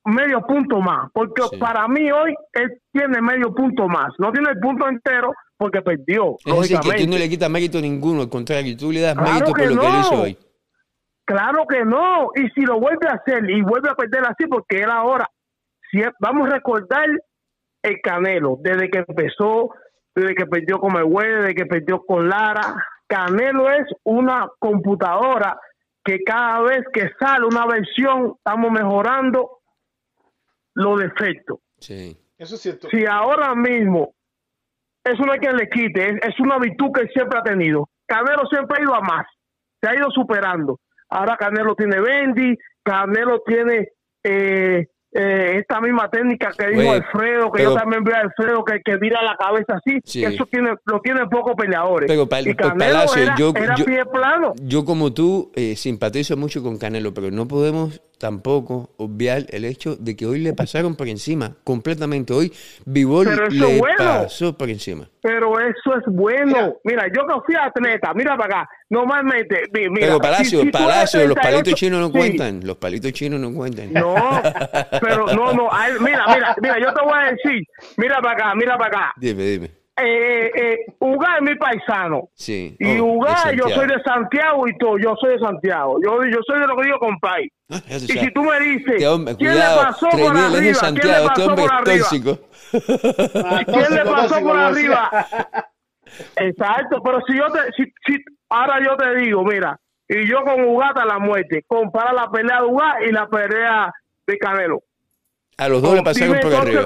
medio punto más, porque para mí hoy él tiene medio punto más, no tiene el punto entero porque perdió. Es decir, que tú no le quitas mérito ninguno, al contrario, tú le das mérito por lo que él hizo hoy. Claro que no, y si lo vuelve a hacer y vuelve a perder así, porque él ahora, si vamos a recordar el Canelo, desde que empezó desde que perdió con Mayweather, desde que perdió con Lara, Canelo es una computadora que cada vez que sale una versión estamos mejorando los defectos. Sí. Eso es cierto. Si ahora mismo, eso no hay quien le quite, es, una virtud que siempre ha tenido. Canelo siempre ha ido a más, se ha ido superando. Ahora Canelo tiene Bendy, Canelo tiene eh, eh, esta misma técnica que dijo Alfredo, que yo también veo a Alfredo que, que mira la cabeza así, eso tiene, lo tiene pocos peleadores. Pero y Palacio, yo, plano. yo como tú eh, simpatizo mucho con Canelo, pero no podemos tampoco obviar el hecho de que hoy le pasaron por encima, completamente. Hoy Vivol le pasó por encima. Pero eso es bueno. Mira, yo que fui atleta, mira para acá, normalmente. Mira, pero Palacio, Palacio, los palitos chinos no cuentan. Los palitos chinos no cuentan. No, pero no, no. Mira, mira, mira, yo te voy a decir, mira para acá, mira para acá. Dime, dime eh, eh, es mi paisano. Sí. Y oh, yo soy de Santiago y todo. Yo soy de Santiago. Yo, yo soy de lo que digo, compay. Ah, y si tú me dices, ¿quién le pasó por arriba? ¿Quién le pasó por arriba? ¿Quién le pasó por arriba? Exacto, pero si yo te, si, si, ahora yo te digo, mira, y yo con Ugata la muerte, compara la pelea de Ugata y la pelea de Canelo. A los dos le pasaron por arriba.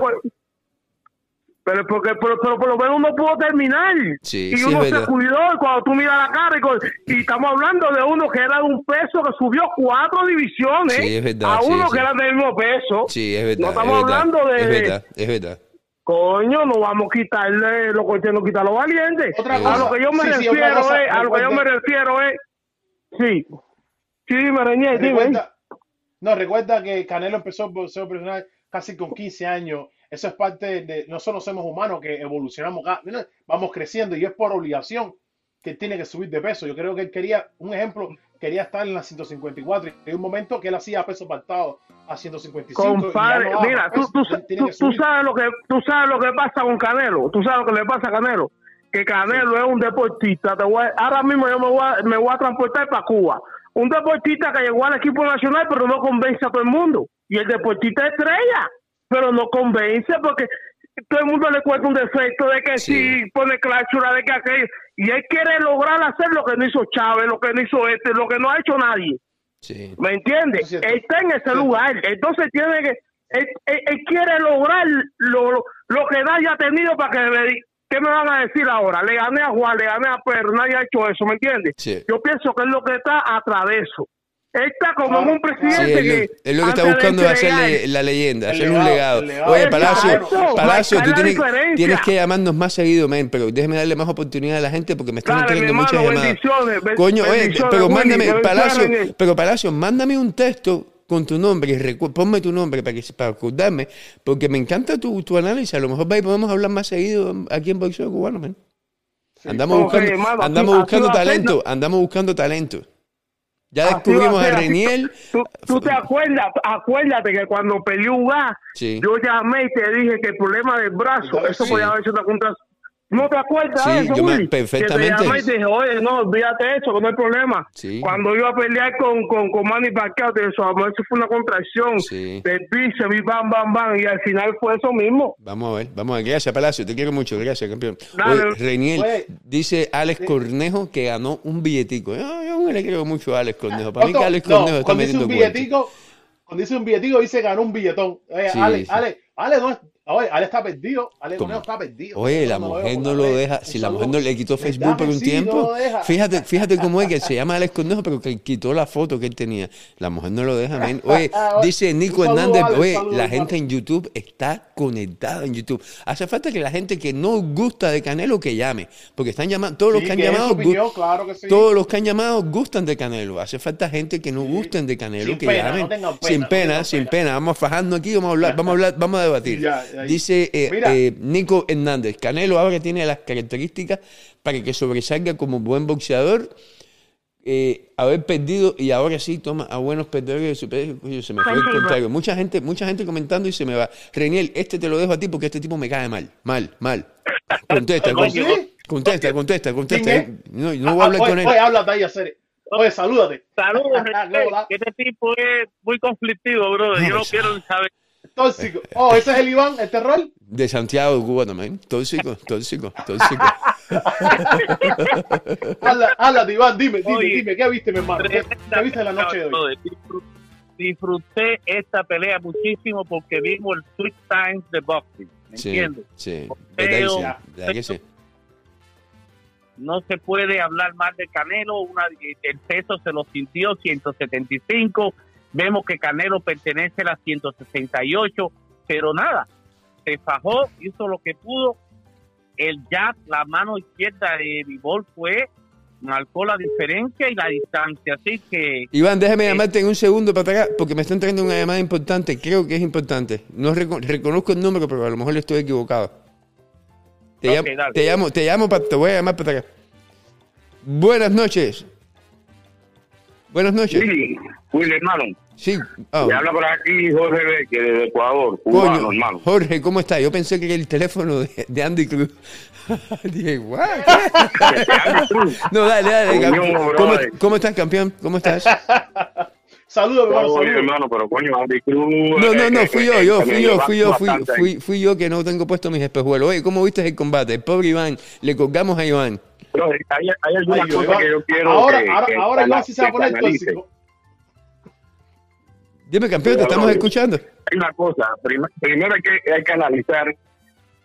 Pero porque pero, por lo menos uno pudo terminar. y uno se cuidó y cuando tú miras la cara y, estamos hablando de uno que era de un peso que subió cuatro divisiones a uno que era del mismo peso. Sí, es verdad. No estamos hablando de... Es verdad, es verdad. Coño, no vamos a quitarle lo que no quita los valientes. a lo que yo me refiero es, a lo que yo me refiero es, sí, sí, me reñé, dime. No, recuerda que Canelo empezó a ser profesional casi con 15 años eso es parte de, nosotros somos humanos que evolucionamos, vamos creciendo y es por obligación que tiene que subir de peso. Yo creo que él quería, un ejemplo, quería estar en la 154 y hay un momento que él hacía peso pactado a 155. Compadre, mira, tú, sabes lo que, tú sabes lo que pasa con Canelo, tú sabes lo que le pasa a Canelo, que Canelo es un deportista. ahora mismo yo me voy, a, me voy a transportar para Cuba. Un deportista que llegó al equipo nacional pero no convence a todo el mundo. Y el deportista estrella pero no convence porque todo el mundo le cuenta un defecto de que si pone cláusula de que aquello y él quiere lograr hacer lo que no hizo Chávez, lo que no hizo este, lo que no ha hecho nadie. ¿Me entiendes? Él está en ese lugar, entonces tiene que él, quiere lograr lo, lo que nadie ha tenido para que le ¿Qué me van a decir ahora? Le gané a Juan, le gané a Pedro, nadie ha hecho eso, ¿me entiendes? Yo pienso que es lo que está atrás de eso está como un presidente que. Es lo que está buscando es hacerle la leyenda, hacer un legado. Oye, Palacio, Palacio, tú tienes, tienes, que llamarnos más seguido, men, pero déjeme darle más oportunidad a la gente porque me están entrando muchas llamadas. Coño, oye, pero mándame, Palacio, pero Palacio, mándame un texto con tu nombre, ponme tu nombre para, que, para acordarme, porque me encanta tu, tu análisis. A lo mejor podemos hablar más seguido aquí en Boxeo Cubano, men. Andamos buscando, andamos buscando talento, andamos buscando talento. Ya descubrimos a Reniel. Tú, te acuerdas, acuérdate que cuando peleó Uga, yo llamé y te dije que el problema del brazo, eso podía haber sido una contra ¿No te acuerdas sí, de eso, yo me, perfectamente. Que te y dije, oye, no, olvídate eso, que no hay problema. Sí. Cuando iba a pelear con, con, con Manny Pacquiao, eso, eso fue una contracción sí. del piso, vi bam, bam, bam, y al final fue eso mismo. Vamos a ver, vamos a ver. Gracias, Palacio, te quiero mucho, gracias, campeón. Reniel, dice Alex Cornejo que ganó un billetico. Yo, yo le quiero mucho a Alex Cornejo. Para mí que Alex Cornejo está metiendo un billetico, Cuando dice un billetico, dice ganó un billetón. Oye, Alex, Alex, Alex, ¿dónde Oye, Ale está perdido. Ale Conejo está perdido. Oye, la mujer no lo deja. Si la mujer no le quitó Facebook por un tiempo. Fíjate, fíjate cómo es que se llama Alex Conejo, pero que quitó la foto que él tenía. La mujer no lo deja. Oye, dice Nico Hernández. Oye, la gente en YouTube está conectada en YouTube. Hace falta que la gente que no gusta de Canelo que llame. Porque están llamando. Todos los que han llamado. Todos los que han llamado gustan de Canelo. Hace falta gente que no gusten de Canelo que llamen. sin pena, sin pena. Vamos fajando aquí. Vamos a hablar, vamos a hablar, vamos a debatir. Dice eh, eh, Nico Hernández, Canelo ahora tiene las características para que sobresalga como buen boxeador. Eh, haber perdido y ahora sí toma a buenos perdedores de se me fue el contrario. Mucha gente, mucha gente comentando y se me va. Reniel, este te lo dejo a ti porque este tipo me cae mal, mal, mal. Contesta, contesta, contesta, contesta. No, no voy a hablar con él. Háblate ahí, hacer. Oye, salúdate. Saludos, este tipo es muy conflictivo, brother. Yo no quiero saber Tóxico. Oh, ese es el Iván, el terror. De Santiago de Cuba también. Tóxico, tóxico, tóxico. habla, Iván, dime, dime, dime, ¿qué viste, mi hermano? ¿Qué, viste la noche de hoy? Disfruté esta pelea muchísimo porque vimos el Sweet Times de boxing, ¿me entiendes? Sí, sí. No se puede hablar más de Canelo, una, el peso se lo sintió 175, vemos que Canelo pertenece a las 168, pero nada, se fajó, hizo lo que pudo, el jab, la mano izquierda de Vivol fue marcó la diferencia y la distancia. Así que. Iván, déjame llamarte en un segundo para atrás, porque me están trayendo una llamada importante. Creo que es importante. No reconozco el número, pero a lo mejor le estoy equivocado. Te, llamo, te llamo, te llamo, para, te voy a llamar para atrás. Buenas noches. Buenas noches. Sí, Will, hermano. Sí. Oh. habla por aquí Jorge Beque, de Ecuador, cubano, hermano. Jorge, ¿cómo está? Yo pensé que era el teléfono de, de Andy Cruz. Dije, ¿what? no, dale, dale. ¿Cómo, ¿Cómo, estás, campeón? ¿Cómo estás? Saludos, hermano. Saludos. hermano, pero coño, Andy Cruz. No, no, no, fui yo, yo, fui yo, fui yo, fui, fui, fui yo que no tengo puesto mis espejuelos. Oye, ¿cómo viste el combate? El pobre Iván, le colgamos a Iván. Pero hay, hay alguna Ay, cosa que yo quiero. Ahora, que, ahora, que ahora Iván sí se va a poner tóxico. Dime, campeón, te estamos escuchando. Hay una cosa. primero hay que, hay que analizar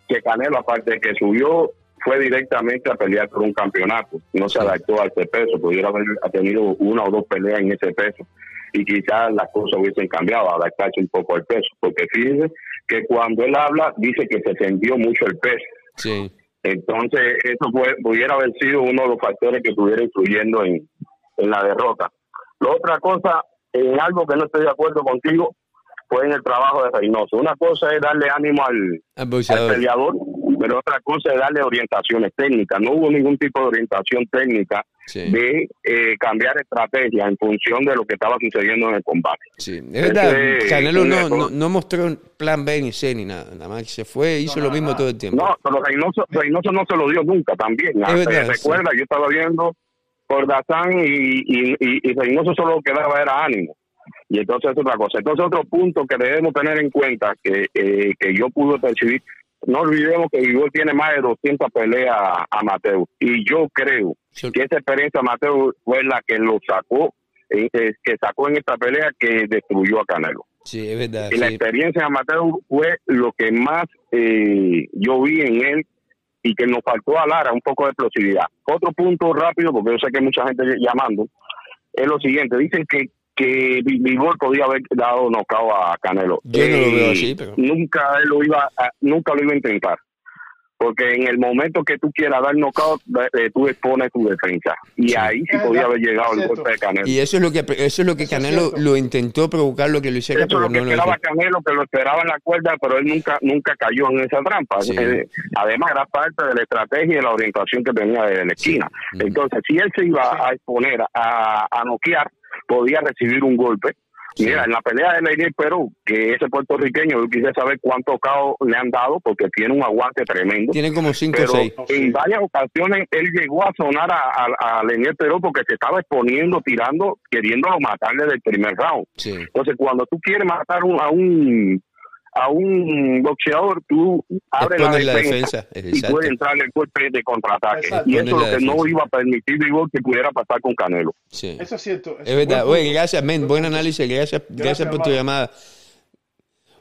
que Canelo, aparte de que subió, fue directamente a pelear por un campeonato. No se adaptó a ese peso. Pudiera haber tenido una o dos peleas en ese peso. Y quizás las cosas hubiesen cambiado, adaptarse un poco al peso. Porque fíjense que cuando él habla, dice que se sintió mucho el peso. Sí. Entonces, eso pudiera haber sido uno de los factores que estuviera influyendo en, en la derrota. La otra cosa, en algo que no estoy de acuerdo contigo fue en el trabajo de Reynoso. Una cosa es darle ánimo al, peleador, pero otra cosa es darle orientaciones técnicas. No hubo ningún tipo de orientación técnica de eh, cambiar estrategia en función de lo que estaba sucediendo en el combate. Sí, es verdad, Canelo no, no, mostró un plan B ni C ni nada, nada más se fue, hizo lo mismo todo el tiempo. No, pero Reynoso, Reynoso no se lo dio nunca también. recuerda, yo estaba viendo por Dazán y, y, y, Reynoso solo quedaba era ánimo. Y entonces es otra cosa. Entonces otro punto que debemos tener en cuenta que, eh, que yo pude percibir, no olvidemos que Igor tiene más de 200 peleas amateur y yo creo que esa experiencia amateur fue la que lo sacó, eh, eh, que sacó en esta pelea que destruyó a Canelo. Sí, es verdad. Y la experiencia amateur fue lo que más yo vi en él y que nos faltó a Lara un poco de explosividad. Otro punto rápido, porque yo sé que hay mucha gente llamando, es lo siguiente, dicen que que Bivol podía haber dado nocao a Canelo. Yo no lo veo así, eh, pero... Nunca lo iba a, nunca lo iba a intentar. Porque en el momento que tú quieras dar knockout, eh, tú expones tu defensa. Y ahí sí podía haber llegado el golpe de Canelo. Y eso es lo que eso es lo que Canelo lo intentó provocar, lo que lo hiciera, eso pero es lo que esperaba Canelo, que lo esperaba en la cuerda, pero él nunca nunca cayó en esa trampa. Eh, además, era parte de la estrategia y de la orientación que tenía desde la esquina. Entonces, si él se iba a exponer a, a noquear, podía recibir un golpe. Mira, en la pelea de Leinier Perú, que ese puertorriqueño, yo quise saber cuántos caos le han dado, porque tiene un aguante tremendo. Tiene como 5 o 6. En varias ocasiones él llegó a sonar a, a, Perú porque se estaba exponiendo, tirando, queriendo matarle del primer round. Entonces, cuando tú quieres matar a un a un boxeador, tú abres la defensa, y puede entrar en el golpe de contraataque. Y eso es lo que no iba a permitir digo, que pudiera pasar con Canelo. Eso es cierto. es verdad. Oye, gracias, men. Buen análisis. Gracias, gracias, por tu llamada.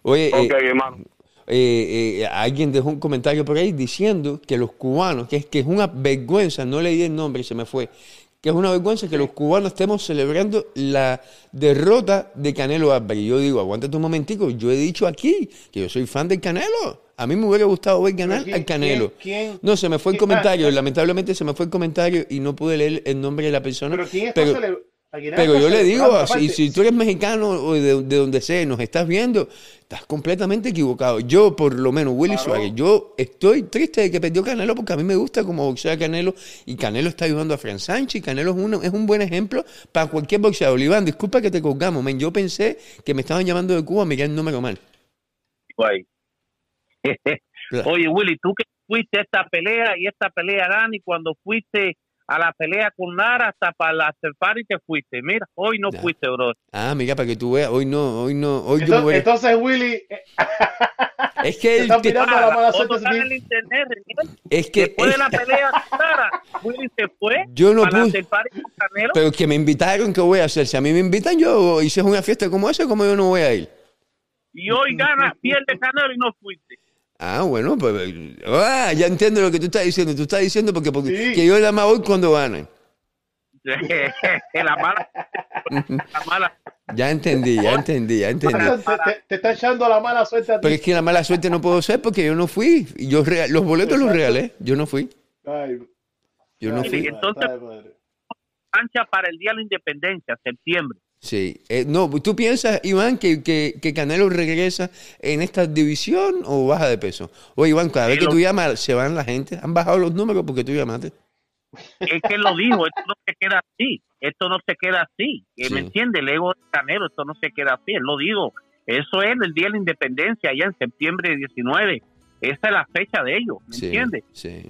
Oye, eh, hermano. Eh, eh, alguien dejó un comentario por ahí diciendo que los cubanos, que es, que es una vergüenza, no leí el nombre y se me fue, que es una vergüenza que los cubanos estemos celebrando la derrota de Canelo Álvarez. Y yo digo, aguántate un momentico, yo he dicho aquí que yo soy fan del Canelo. A mí me hubiera gustado ver ganar al Canelo. No, se me fue el comentario, lamentablemente se me fue el comentario y no pude leer el nombre de la persona. Pero ¿quién pero yo le digo, si, si, tú eres mexicano o de, donde sea, nos estás viendo, estás completamente equivocado. Yo, por lo menos, Willy Suárez, yo estoy triste de que perdió Canelo porque a mí me gusta como boxea Canelo y Canelo está ayudando a Fran Sánchez y Canelo es, uno, es un buen ejemplo para cualquier boxeador. Iván, disculpa que te colgamos, men. Yo pensé que me estaban llamando de Cuba, me quedé el número mal. Oye, Willy, tú que fuiste a esta pelea y esta pelea, Dani, cuando fuiste a la pelea con Nara hasta para la y te fuiste. Mira, hoy no fuiste, bro. Ah, mira, para que tú veas, hoy no, hoy no, hoy entonces, yo Entonces, Willy... Eh, Es que él te está la mala suerte. en el internet, es que después de la pelea clara, Willy se fue. Yo no pude. Pero que me invitaron, ¿qué voy a hacer? Si a mí me invitan, yo hice una fiesta como esa, ¿cómo yo no voy a ir? Y hoy gana, pierde Canelo y no fuiste. Ah, bueno, pues ah, ya entiendo lo que tú estás diciendo. Tú estás diciendo porque, porque que yo la más voy cuando gane. la mala. La mala. Ya entendí, ya entendí, ya entendí. Te, está echando la mala suerte a ti. Pero es que la mala suerte no puedo ser porque yo no fui. Yo los boletos los regalé, yo no fui. yo no fui. Entonces, ancha para el Día de la Independencia, septiembre. Sí. Eh, no, ¿Tú piensas, Iván, que, que, Canelo regresa en esta división o baja de peso? O Iván, cada vez que tú llamas, se van la gente. ¿Han bajado los números porque tú llamaste? Es que lo dijo, esto no se queda así. Esto no se queda así. Eh, ¿Me entiende? El ego de Canelo, esto no se queda así. Él lo digo. Eso es el Día de la Independencia, allá en septiembre 19. Esa es la fecha de ellos, ¿me entiende? Sí.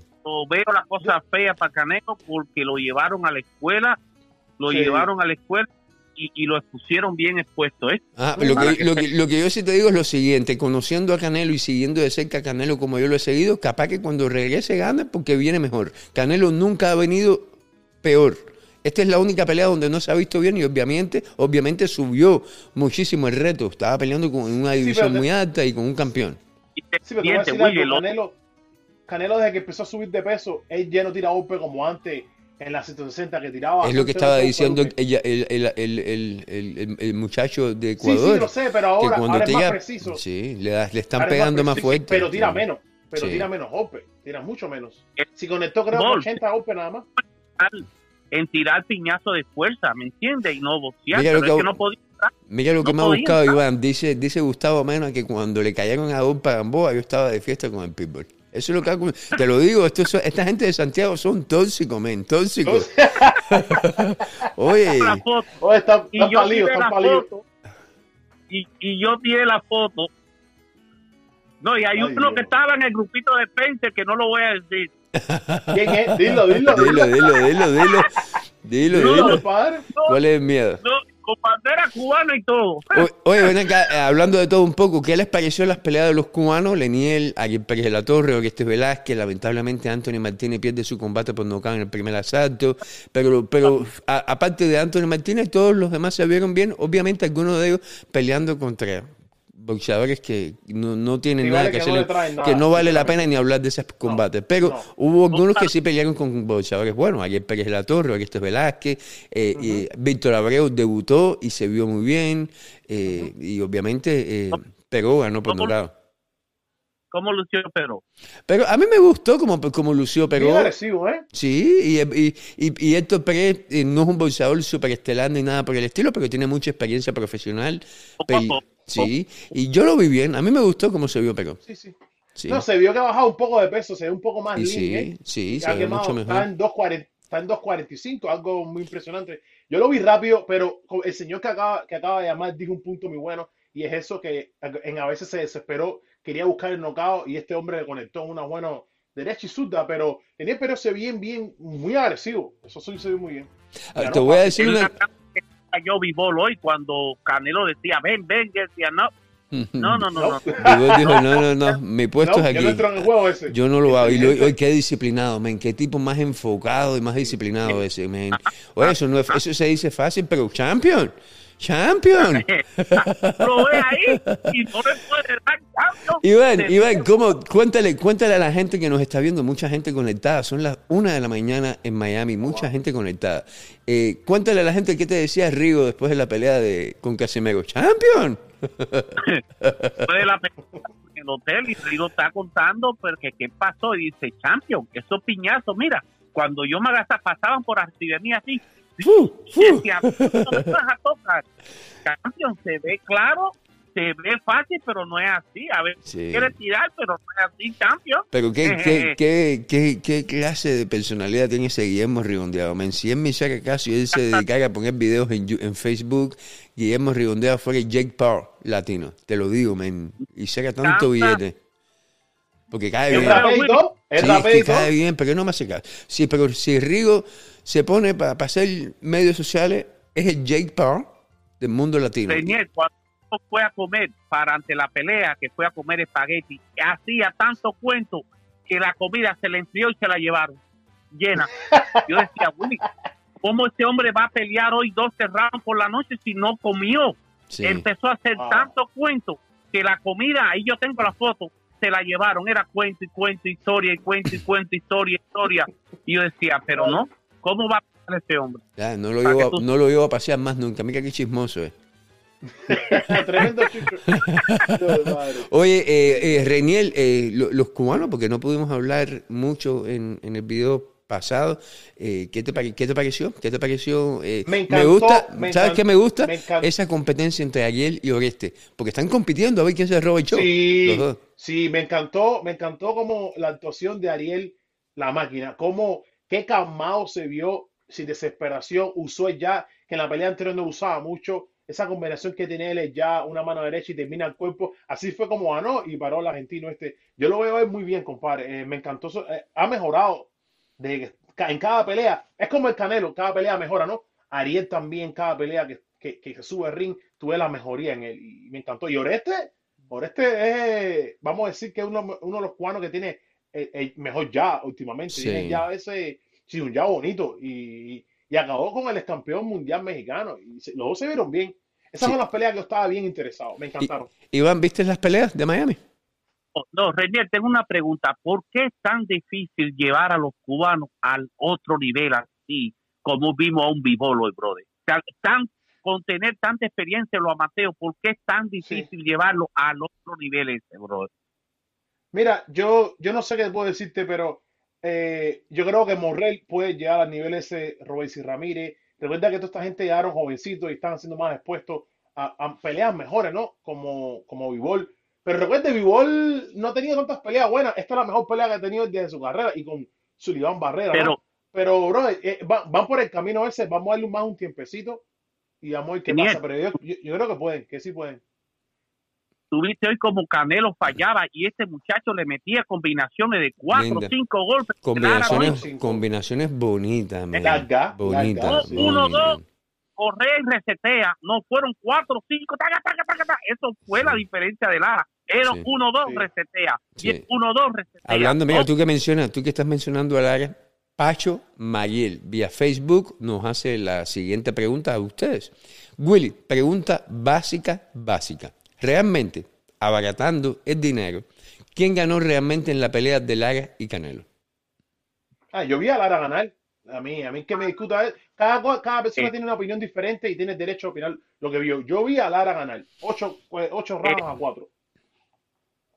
veo las cosas feas para Canelo porque lo llevaron a la escuela, lo llevaron a la escuela y, lo pusieron bien expuesto. ¿eh? Ah, lo, que, lo, que, yo sí te digo es lo siguiente, conociendo a Canelo y siguiendo de cerca a Canelo como yo lo he seguido, capaz que cuando regrese gane porque viene mejor. Canelo nunca ha venido peor. Esta es la única pelea donde no se ha visto bien y obviamente, obviamente subió muchísimo el reto. Estaba peleando con una división muy alta y con un campeón. Sí, pero Canelo, Canelo desde que empezó a subir de peso, él ya no tira golpe como antes en la 160 que tiraba. Es lo que estaba diciendo el, el, el, muchacho de Ecuador. Sí, sí, lo sé, pero ahora, ahora es más preciso. Sí, le, le están pegando más, fuerte. pero tira menos, pero tira menos golpe, tira mucho menos. Si conectó creo que 80 golpes nada más. En tirar piñazo de fuerza, ¿me entiendes? Y no boxear, mira pero lo que, es que no podía. Mira lo que me ha buscado Iván. Dice, dice Gustavo Mena que cuando le cayeron a Don Gamboa yo estaba de fiesta con el pitbull. Eso es lo que hago. Te lo digo, esto, esta gente de Santiago son tóxicos, men, tóxicos. Oye. Oye, están, y yo Foto, y, y yo tiré la foto. No, y hay uno que estaba en el grupito de Pence que no lo voy a decir. ¿Quién es? Dilo, dilo. Dilo, dilo, dilo, dilo. Dilo, dilo. ¿Cuál es el miedo? No, con bandera cubana y todo. Oye, ven acá, eh, hablando de todo un poco, ¿qué les pareció las peleas de los cubanos? Leniel, Ariel Pérez de la Torre, Oreste Velázquez, lamentablemente Anthony Martínez pierde su combate por nocaut en el primer asalto, pero, pero aparte de Anthony Martínez, todos los demás se vieron bien, obviamente algunos de ellos peleando contra boxeadores que no, no tienen nada que, hacer, que no vale la pena ni hablar de esos combates. Pero hubo algunos que sí pelearon con boxeadores buenos. Ayer Pérez la Torre, Aguisto Velázquez, eh, y Víctor Abreu debutó y se vio muy bien. Eh, y obviamente eh, Perú ganó por un lado. ¿Cómo lució Perú? Pero a mí me gustó como, como lució Perú. Muy agresivo, ¿eh? Sí, y, y, y, y Héctor Pérez no es un boxeador superestelar ni nada por el estilo, pero tiene mucha experiencia profesional. Sí, y yo lo vi bien. A mí me gustó cómo se vio Perú. Sí, sí. Sí. No, se vio que ha bajado un poco de peso, se ve un poco más lean, sí, ¿eh? Sí, se ve mucho mejor. Está en 2.45, algo muy impresionante. Yo lo vi rápido, pero el señor que acaba, que acaba de llamar dijo un punto muy bueno, y es eso que en, a veces se desesperó, quería buscar el knockout, y este hombre le conectó una buena derecha y zurda, pero tenía pero se bien, bien, muy agresivo. Eso sí se ve muy bien. te voy a decir una yo vivo hoy cuando Canelo decía, ven, ven, y decía, no. No, no, no, no. dijo, no, no, no, mi puesto es aquí. Yo no, en el juego ese. yo no lo hago. Y hoy qué disciplinado, men. Qué tipo más enfocado y más disciplinado ese, men. Oye, eso, no es, eso se dice fácil, pero champion. Champion. Lo ve ahí y no le puede dar champion. Iván, Iván, ¿cómo? Cuéntale, cuéntale a la gente que nos está viendo, mucha gente conectada. Son las una de la mañana en Miami, mucha gente conectada. Eh, cuéntale a la gente qué te decía Rigo después de la pelea de con Casimiro. ¡Champion! después de la pelea en el hotel y Rigo está contando porque qué pasó y dice, Champion, esos piñazos, mira, cuando yo me agasaba, pasaban por arriba de mí así, Uh, se ve claro, se ve fácil, pero no es así. A ver, quiere tirar, pero no es así, Champion. Pero ¿qué, qué, qué, qué, qué clase de personalidad tiene ese Guillermo Rigondeado? Men, si él me saca caso y él se dedicara a poner videos en, en Facebook, Guillermo Rigondeado fuera Jake Paul latino. Te lo digo, men. Y saca tanto billete. Porque cae bien. ¿El cae bien, pero no me hace caso. Sí, pero si Rigo se pone para hacer medios sociales, es el Jake Paul del mundo latino. cuando fue a comer para ante la pelea, que fue a comer espagueti, hacía tanto cuento que la comida se le enfrió y se la llevaron llena. Yo decía, Willy, ¿cómo este hombre va a pelear hoy dos rounds por la noche si no comió? Empezó a hacer tanto cuento que la comida, ahí yo tengo la foto, se la llevaron, era cuento y cuento, historia y cuento y cuento, historia, historia. Y yo decía, pero no, ¿cómo va a pasar este hombre? no, lo iba, no lo iba a pasear más nunca, mira qué chismoso es. Oye, eh, eh, Reniel, eh, los cubanos, porque no pudimos hablar mucho en, en el video pasado. Eh, ¿qué, te, ¿Qué te pareció? ¿Qué te pareció? Eh, me, gusta, ¿sabes qué me gusta? Esa competencia entre Ariel y Oreste, porque están compitiendo a ver quién se roba el show. Sí, sí, me encantó, me encantó como la actuación de Ariel, la máquina, como qué calmado se vio, sin desesperación, usó ya, que en la pelea anterior no usaba mucho, esa combinación que tiene él es ya una mano derecha y termina el cuerpo. Así fue como ganó y paró el argentino este. Yo lo veo muy bien, compadre. Eh, me encantó. ha mejorado de en cada pelea, es como el Canelo, cada pelea mejora, ¿no? Ariel también, cada pelea que, que, que se sube al ring, tuve la mejoría en él y me encantó. Y Oreste, Oreste es, vamos a decir que es uno, uno de los cubanos que tiene el, mejor ya últimamente. Tiene ya ese, sí, un ya bonito y, y acabó con el campeón mundial mexicano. Y los dos se vieron bien. Esas son las peleas que yo estaba bien interesado, me encantaron. Iván, ¿viste las peleas de Miami? No, Renier, tengo una pregunta. ¿Por qué es tan difícil llevar a los cubanos al otro nivel así, como vimos a un bivolo, brother? Tan, con tener tanta experiencia en los amateos, ¿por qué es tan difícil llevarlo al otro nivel ese, brother? Mira, yo, yo no sé qué puedo decirte, pero eh, yo creo que Morrell puede llegar al nivel ese, Robes y Ramírez. Recuerda que toda esta gente llegaron jovencitos y están siendo más expuestos a, a peleas mejores, ¿no? Como, como Vivol pero recuerde, Vivol no ha tenido tantas peleas buenas. Esta es la mejor pelea que ha tenido desde su carrera y con Sullivan Barrera. Pero, pero bro, eh, van, por el camino ese. Vamos a darle más un tiempecito y vamos a ver qué pasa. Pero yo, yo, creo que pueden, que sí pueden. Tuviste hoy como Canelo fallaba y este muchacho le metía combinaciones de cuatro o cinco golpes. Combinaciones, combinaciones bonitas, Bonitas. Uno, dos corre y resetea. No fueron cuatro, cinco, taca, taca, taca, Eso fue la diferencia de Lara. Era uno, dos, resetea. Y uno, dos, resetea. Hablando, mira, tú que mencionas, tú que estás mencionando a Lara, Pacho Mariel, vía Facebook, nos hace la siguiente pregunta a ustedes. Willy, pregunta básica, básica. Realmente, abaratando el dinero, ¿quién ganó realmente en la pelea de Lara y Canelo? Ah, yo vi a Lara ganar. A mí, a mí que me discuta. Cada, cada persona tiene una opinión diferente y tiene derecho a opinar lo que vio. Yo vi a Lara ganar. Ocho, pues, ocho rounds a cuatro.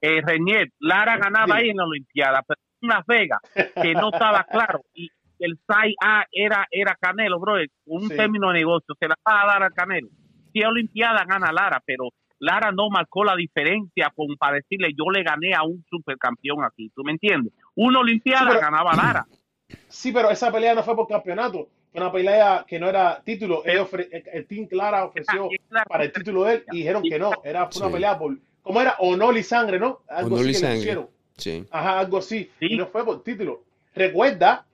Eh, Reñet, Lara ganaba ahí en la Olimpiada, pero en Las Vegas, que no estaba claro. Y el SAI A era, era Canelo, bro. Un término de negocio. Se la va a dar al Canelo. Si es Olimpiada, gana Lara, pero Lara no marcó la diferencia como para decirle yo le gané a un supercampeón aquí. ¿Tú me entiendes? Una Olimpiada ganaba Lara. Sí, pero esa pelea no fue por campeonato. Fue una pelea que no era título. el Team Clara ofreció para el título de él y dijeron que no. Era una pelea por. ¿Cómo era? Honor y sangre, ¿no? Algo así que Sí. Ajá, algo así. Y no fue por título. Recuerda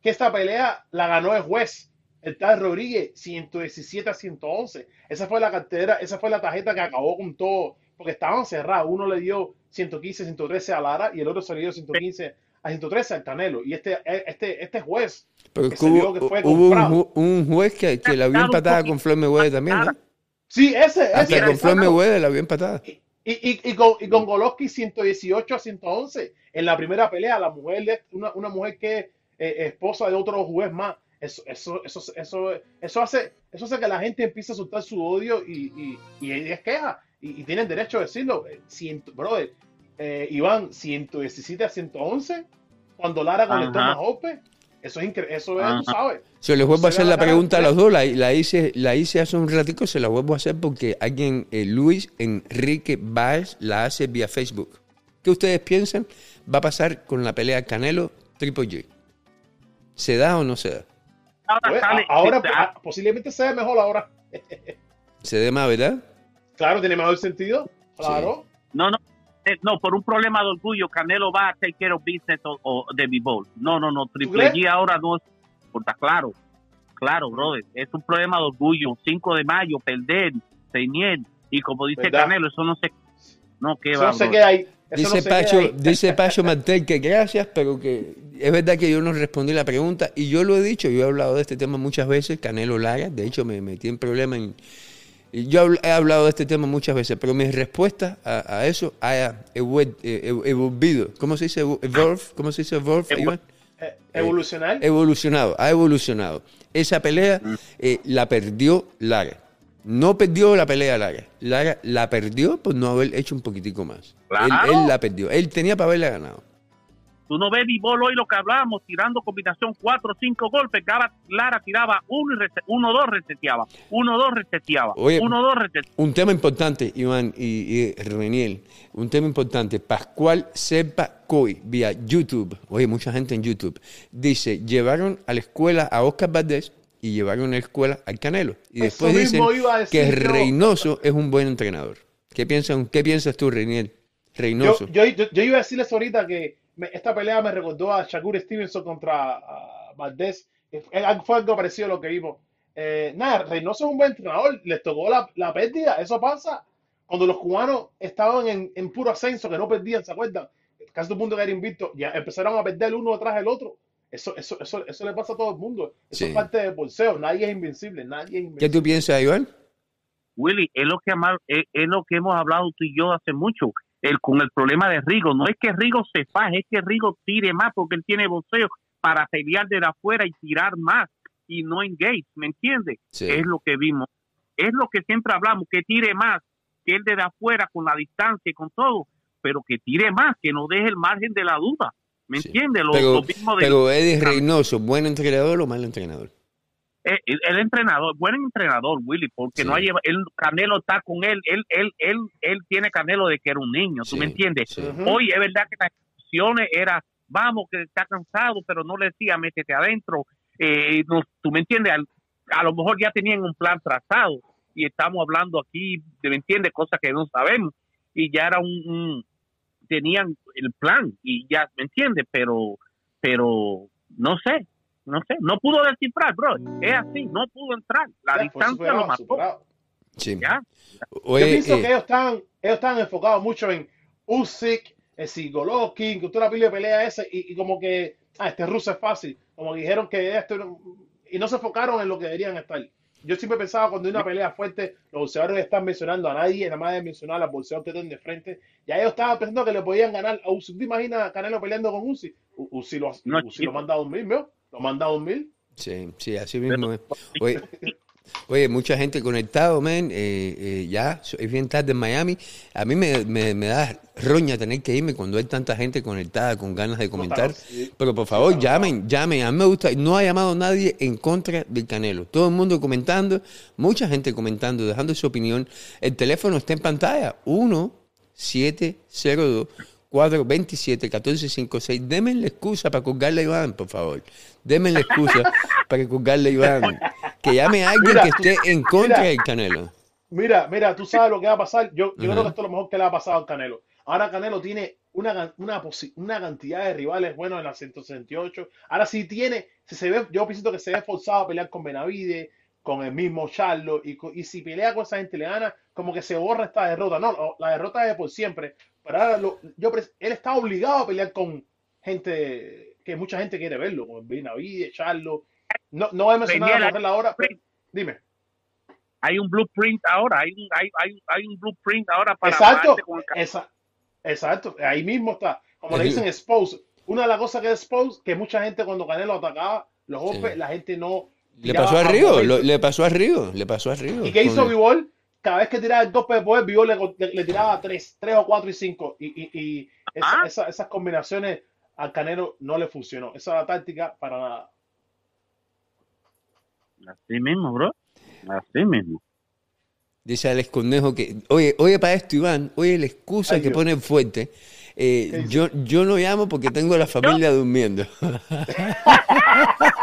que esta pelea la ganó el juez, el tal Rodríguez, 117 a 111. Esa fue la cartera, esa fue la tarjeta que acabó con todo, porque estaban cerrados. Uno le dio 115, 113 a Lara y el otro se le dio 115 a 113 al Canelo. Y este, este, este juez. Pero hubo, que fue hubo un, juez que, que la vio empatada con Floyd Mayweather también, ¿no? Sí, ese. Hasta con Floyd Mayweather la vio empatada. Y, y, y, con, y con Golovkin 118 a 111 en la primera pelea. La mujer, una, una mujer que es eh, esposa de otro juez más. Eso, eso, eso, eso, eso, hace, eso hace que la gente empiece a soltar su odio y, y, y es queja. Y, tienen derecho a decirlo. Siento, brother, eh, Iván, 117 a 111, cuando Lara conectó más Ope. Eso es increíble, eso es, tú sabes. Se les vuelvo a hacer la pregunta a los dos, la, la, hice, la hice hace un ratico, se la vuelvo a hacer porque alguien, eh, Luis Enrique Baez, la hace vía Facebook. ¿Qué ustedes piensan va a pasar con la pelea Canelo Triple G? ¿Se da o no se da? Ahora, pues, posiblemente sea mejor ahora. ¿Se dé más, verdad? Claro, tiene mejor sentido. Claro. No, no, eh, no, por un problema de orgullo, Canelo va a take care of business o, de b-ball. No, no, no, Triple G ahora no es, está claro, claro, brother, es un problema de orgullo. 5 de mayo, perder, Señor, Y como dice Canelo, eso no se... No, ¿qué va. No sé qué dice, Pacho, dice Pacho Mantel que gracias, pero que es verdad que yo no respondí la pregunta y yo lo he dicho, yo he hablado de este tema muchas veces, Canelo Lara, de hecho me metí en problema en... Yo he hablado de este tema muchas veces, pero mi respuesta a, eso ha evoluido. ¿Cómo se dice? Evolve, ¿Cómo se dice evolve? Eh, evolucionar. evolucionado, ha evolucionado. Esa pelea mm. eh, la perdió Lara. No perdió la pelea Lara. Lara la perdió por no haber hecho un poquitico más. él, la perdió. Él tenía para haberla ganado. Tú no ves Bivol hoy lo que hablábamos, tirando combinación cuatro o cinco golpes. Lara, Lara tiraba uno, y uno, dos, reseteaba. Uno, dos, reseteaba. uno, dos, reseteaba. Un tema importante, Iván y, Reniel. Un tema importante. Pascual Sepa Coy, vía YouTube. Oye, mucha gente en YouTube. Dice, llevaron a la escuela a Oscar Valdés y llevaron a la escuela al Canelo. Y después dicen que Reynoso es un buen entrenador. ¿Qué, piensan, qué piensas tú, Reniel? Reynoso. Yo, yo, iba a decirles ahorita que esta pelea me recordó a Shakur Stevenson contra Valdés. Fue algo parecido a lo que vimos. Eh, nada, Reynoso es un buen entrenador, les tocó la, la, pérdida, eso pasa. Cuando los cubanos estaban en, en, puro ascenso, que no perdían, ¿se acuerdan? Casi el mundo que era invicto, ya empezaron a perder el uno detrás del otro. Eso, eso, eso, eso le pasa a todo el mundo. Eso es parte del bolseo. Nadie es invencible. Nadie es invencible. ¿Qué tú piensas, Iván? Willy, es lo que, es, es lo que hemos hablado tú y yo hace mucho el, con el problema de Rigo. No es que Rigo se faje, es que Rigo tire más porque él tiene boxeo para pelear de afuera y tirar más y no engage, ¿me entiendes? Es lo que vimos. Es lo que siempre hablamos, que tire más, que él de afuera con la distancia y con todo, pero que tire más, que no deje el margen de la duda. ¿Me entiendes? Lo, pero, mismo de, pero Eddie Reynoso, ¿buen entrenador o mal entrenador? Eh, el, entrenador, buen entrenador, Willy, porque no hay, el Canelo está con él, él, él, él, él tiene Canelo de que era un niño, ¿tú me entiendes? Hoy es verdad que las instrucciones era, vamos, que está cansado, pero no le decía, métete adentro, eh, no, tú me entiendes, a lo mejor ya tenían un plan trazado y estamos hablando aquí, ¿me entiendes? Cosas que no sabemos y ya era un, tenían el plan y ya, ¿me entiendes? Pero, pero, no sé, no sé, no pudo descifrar, bro. Es así, no pudo entrar. La pues, distancia lo mató. Sí. Yo pienso que ellos están, ellos están enfocados mucho en Usyk, el Sigolokin, que tú la de pelea ese, y, como que, ah, este ruso es fácil. Como dijeron que esto, y no se enfocaron en lo que deberían estar. Yo siempre pensaba cuando hay una pelea fuerte, los boxeadores están mencionando a nadie, nada más de mencionar a los boxeadores que están de frente. Ya ellos estaban pensando que le podían ganar a Usyk. ¿Te imaginas Canelo peleando con Usyk? Usyk lo, no, lo manda a un mismo. ¿Lo manda a un mil? Sí, sí, así mismo es. Oye, mucha gente conectado, men. Eh, eh, ya es bien tarde en Miami. A mí me, da roña tener que irme cuando hay tanta gente conectada con ganas de comentar. Pero por favor, llamen, llamen. A mí me gusta. No ha llamado nadie en contra del Canelo. Todo el mundo comentando, mucha gente comentando, dejando su opinión. El teléfono está en pantalla. 1 702 427 1456. Deme la excusa para colgarle a Iván, por favor. Deme la excusa para colgarle a Iván. Que llame a alguien que esté en contra del Canelo. Mira, mira, tú sabes lo que va a pasar. Yo, yo creo que esto es lo mejor que le ha pasado al Canelo. Ahora Canelo tiene una, una, una cantidad de rivales buenos en la 168. Ahora sí tiene, si se ve, yo pienso que se ve forzado a pelear con Benavide, con el mismo Charlo, y, y si pelea con esa gente le gana, como que se borra esta derrota. No, la derrota es por siempre. Pero ahora yo, él está obligado a pelear con gente que mucha gente quiere verlo, como Benavides, Charlo. No, no voy a mencionar a la hora, dime. Hay un blueprint ahora, hay un, hay, hay, hay un blueprint ahora para. Exacto, esa, exacto, ahí mismo está. Como le dicen, expose. Una de las cosas que es expose, que mucha gente cuando Canelo atacaba los golpes, la gente no. Le pasó a Río, le pasó a Río, le pasó a Río. ¿Y qué hizo Vivol? cada vez que tiraba el golpe de poder, le, tiraba 3, 3 o 4 y 5. Y, esas combinaciones al Canelo no le funcionó. Esa es la táctica para nada. Así mismo, bro. Así mismo. Dice Alex Conejo que, oye, oye para esto, Iván, oye la excusa que pone fuerte eh, yo, yo no llamo porque tengo a la familia durmiendo.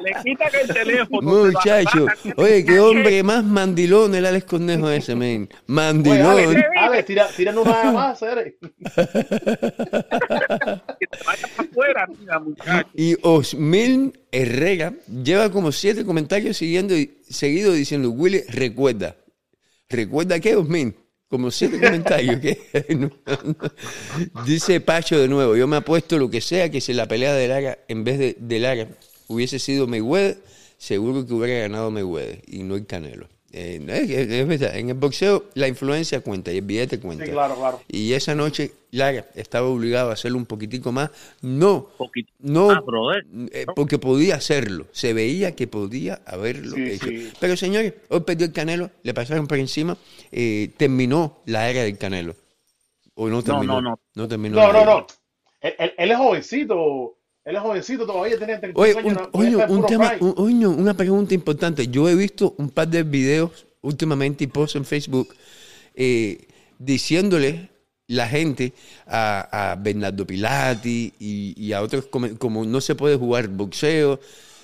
Le quitan el teléfono. Muchacho, oye, qué hombre más mandilón el Alex Cornejo ese, men. Mandilón. Oye, Alex, tira, tira una más, Alex. y Osmil Herrera lleva como siete comentarios siguiendo, seguido diciendo, Willy, recuerda, ¿Recuerda qué, Osmin? Como siete comentarios. Dice Pacho de nuevo, yo me apuesto lo que sea que si la pelea de Lara, en vez de, de Lara, hubiese sido Mayweather, seguro que hubiera ganado Mayweather y no el Canelo. Eh, es, verdad, en el boxeo la influencia cuenta y el billete cuenta. claro, claro. Y esa noche Lara estaba obligado a hacerlo un poquitico más. No, no eh, porque podía hacerlo. Se veía que podía haberlo hecho. Pero señores, hoy perdió el Canelo, le pasaron por encima, eh, terminó la era del Canelo. O no terminó. No, no, no. No terminó. No, no, no. Él, él, es jovencito. Él es jovencito todavía, tenía 30 oye, años. Un, oye, un tema, oye, una pregunta importante. Yo he visto un par de videos últimamente y posts en Facebook eh, diciéndole la gente a, Bernardo Pilati y, a otros como, no se puede jugar boxeo.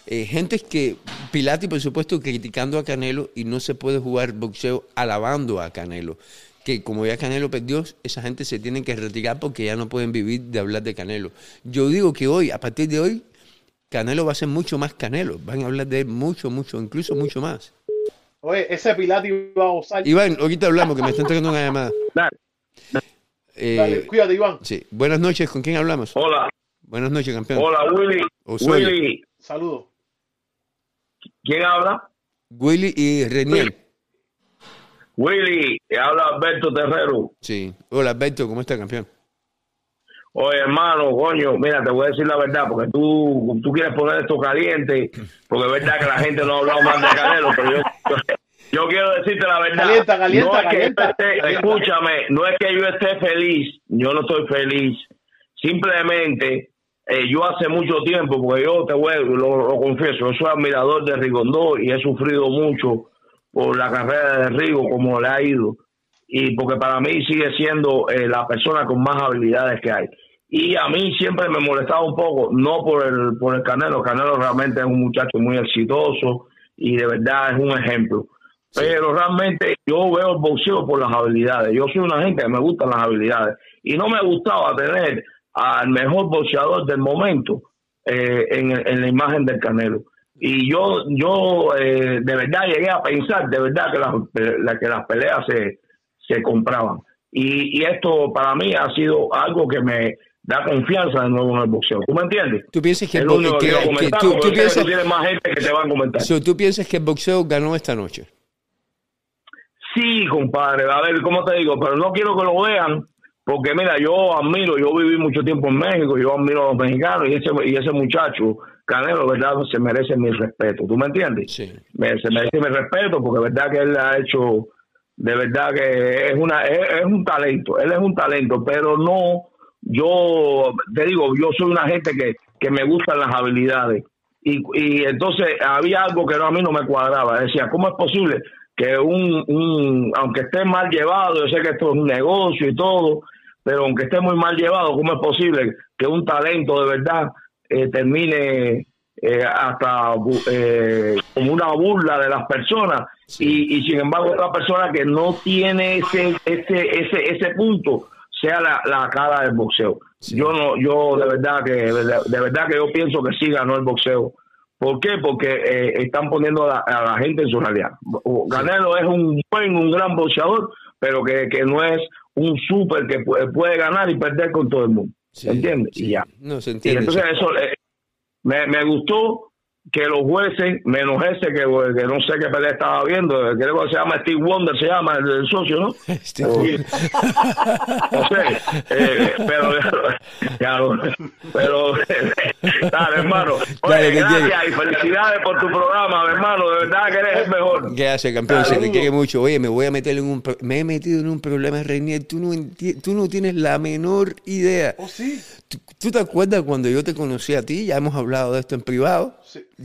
Eh, gente que, Pilati por supuesto criticando a Canelo y no se puede jugar boxeo alabando a Canelo que como ya Canelo perdió, esa gente se tiene que retirar porque ya no pueden vivir de hablar de Canelo. Yo digo que hoy, a partir de hoy, Canelo va a ser mucho más Canelo. Van a hablar de él mucho, mucho, incluso mucho más. Oye, ese Pilati va a usar. Iván, ahorita hablamos, que me están entregando una llamada. Dale. Eh, cuídate, Iván. Sí. Buenas noches, ¿con quién hablamos? Hola. Buenas noches, campeón. Hola, Willy. Willy. Saludos. ¿Quién habla? Willy y Reniel. Willy, te habla Alberto Terrero. Sí. Hola, Alberto, ¿cómo está, campeón? Oye, hermano, coño, mira, te voy a decir la verdad, porque tú, tú quieres poner esto caliente, porque es verdad que la gente no ha hablado más de Canelo, pero yo, yo, quiero decirte la verdad. Calienta, calienta, no es que escúchame, no es que yo esté feliz, yo no estoy feliz. Simplemente, eh, yo hace mucho tiempo, porque yo te voy, lo, lo confieso, yo soy admirador de Rigondó y he sufrido mucho por la carrera de Rigo, como le ha ido, y porque para mí sigue siendo eh, la persona con más habilidades que hay. Y a mí siempre me molestaba un poco, no por el, por el Canelo, Canelo realmente es un muchacho muy exitoso y de verdad es un ejemplo. Pero realmente yo veo el boxeo por las habilidades. Yo soy una gente que me gustan las habilidades. Y no me gustaba tener al mejor boxeador del momento eh, en, en la imagen del Canelo y yo yo eh, de verdad llegué a pensar de verdad que las, que las peleas se, se compraban. Y, y, esto para mí ha sido algo que me da confianza de nuevo en el boxeo. ¿tú me entiendes? ¿tú piensas que, el, tú, piensas, que más gente que te van a comentar. ¿tú piensas que el boxeo ganó esta noche? sí compadre. A ver cómo te digo pero no quiero que lo vean porque mira, yo admiro, yo viví mucho tiempo en México, yo admiro a los mexicanos y ese, y ese muchacho Canelo, ¿verdad? Se merece mi respeto. ¿Tú me entiendes? Sí. se merece mi respeto porque, ¿verdad? Que él ha hecho, de verdad que es, una, es, un talento. Él es un talento, pero no, yo te digo, yo soy una gente que, que me gustan las habilidades. Y, y entonces había algo que no, a mí no me cuadraba. Decía, ¿cómo es posible que un, un, aunque esté mal llevado, yo sé que esto es un negocio y todo, pero aunque esté muy mal llevado, ¿cómo es posible que un talento de verdad eh, termine eh, hasta eh, como una burla de las personas. Y, y, sin embargo otra persona que no tiene ese ese ese ese punto sea la, la cara del boxeo. Yo no yo de verdad que de, verdad que yo pienso que sí ganó el boxeo. ¿Por qué? Porque están poniendo a la, gente en su realidad. Ganelo es un buen, un gran boxeador, pero que, que no es un súper que puede ganar y perder con todo el mundo. ¿Se entiende? Y ya. No se entiende. entonces eso eh, me, me gustó que los jueces, menos ese que, que no sé qué pelea estaba viendo, creo que se llama Steve Wonder, se llama el, socio, ¿no? Steve no sé, eh, pero, pero, dale, hermano. gracias y felicidades por tu programa, hermano, de verdad que eres el mejor. Gracias, campeón, se te quiere mucho. Oye, me voy a meter en un, me he metido en un problema, Reinier, tú no, tú no tienes la menor idea. ¿Oh, sí? ¿Tú, te acuerdas cuando yo te conocí a ti? Ya hemos hablado de esto en privado.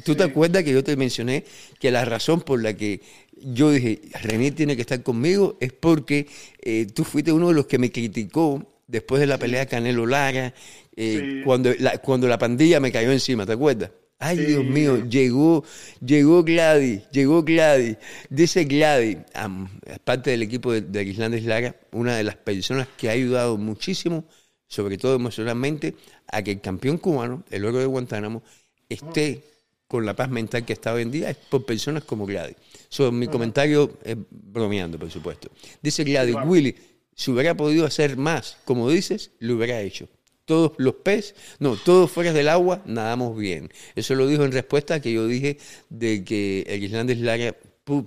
¿Tú te acuerdas que yo te mencioné que la razón por la que yo dije, René tiene que estar conmigo es porque eh, tú fuiste uno de los que me criticó después de la pelea Canelo Lara, eh, cuando, la, cuando la pandilla me cayó encima, ¿te acuerdas? Ay, Dios mío, llegó, llegó Gladys, llegó Gladys. Dice Gladys, parte del equipo de, de Islandes Lara, una de las personas que ha ayudado muchísimo, sobre todo emocionalmente, a que el campeón cubano, el oro de Guantánamo, esté con la paz mental que está hoy en día es por personas como Gladys. So, mi comentario es bromeando, por supuesto. Dice Gladys, Willy, si hubiera podido hacer más, como dices, lo hubiera hecho. Todos los peces, no, todos fuera del agua, nadamos bien. Eso lo dijo en respuesta a que yo dije de que el Islandés Lara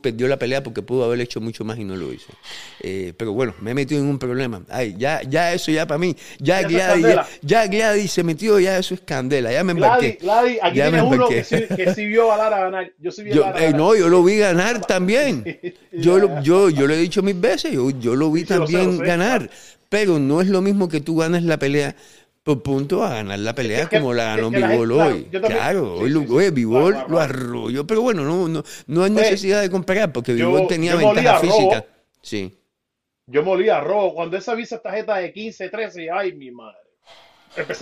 perdió la pelea porque pudo haber hecho mucho más y no lo hizo. Eh, pero bueno, me he metido en un problema. Ay, ya, ya eso ya para mí, ya, Gladys, ya, Gladys se metió, ya eso es candela, ya me embarqué. Gladys, aquí ya tienes uno que sí, vio a Lara ganar. Yo sí vi a Lara eh, No, yo lo vi ganar también. Yo, lo, yo, yo lo he dicho mil veces, yo, yo lo vi también ganar. Pero no es lo mismo que tú ganas la pelea por punto a ganar la pelea como la ganó Bivol hoy. claro, hoy, lo, lo arrolló, pero bueno, no, no, no hay necesidad de comparar porque Bivol tenía ventaja física. Sí. Yo molía rojo. Cuando esa visa tarjeta de 15, 13, ay, mi madre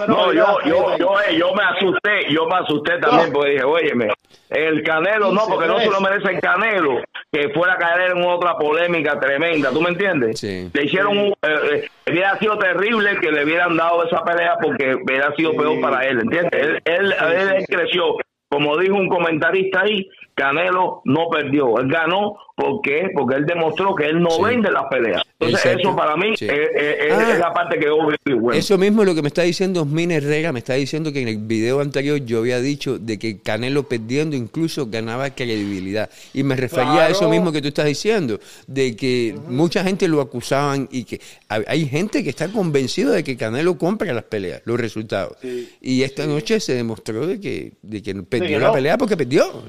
no, yo, yo, yo, eh, yo, me asusté, yo me asusté también porque dije, óyeme, el Canelo no, porque no se lo merece el Canelo, que fuera a caer en otra polémica tremenda, ¿tú me entiendes? Le hicieron, un, eh, eh, hubiera sido terrible que le hubieran dado esa pelea porque hubiera sido peor para él, ¿entiendes? Él, él, él creció, como dijo un comentarista ahí, Canelo no perdió, él ganó ¿Por qué? Porque él demostró que él no vende las peleas. Entonces, eso para mí es, ah. la parte que yo bueno. Eso mismo es lo que me está diciendo Osmin Herrera. Me está diciendo que en el video anterior yo había dicho de que Canelo perdiendo incluso ganaba credibilidad. Y me refería a eso mismo que tú estás diciendo, de que mucha gente lo acusaban y que hay gente que está convencido de que Canelo compra las peleas, los resultados. y esta noche se demostró de que, de que perdió la pelea porque perdió.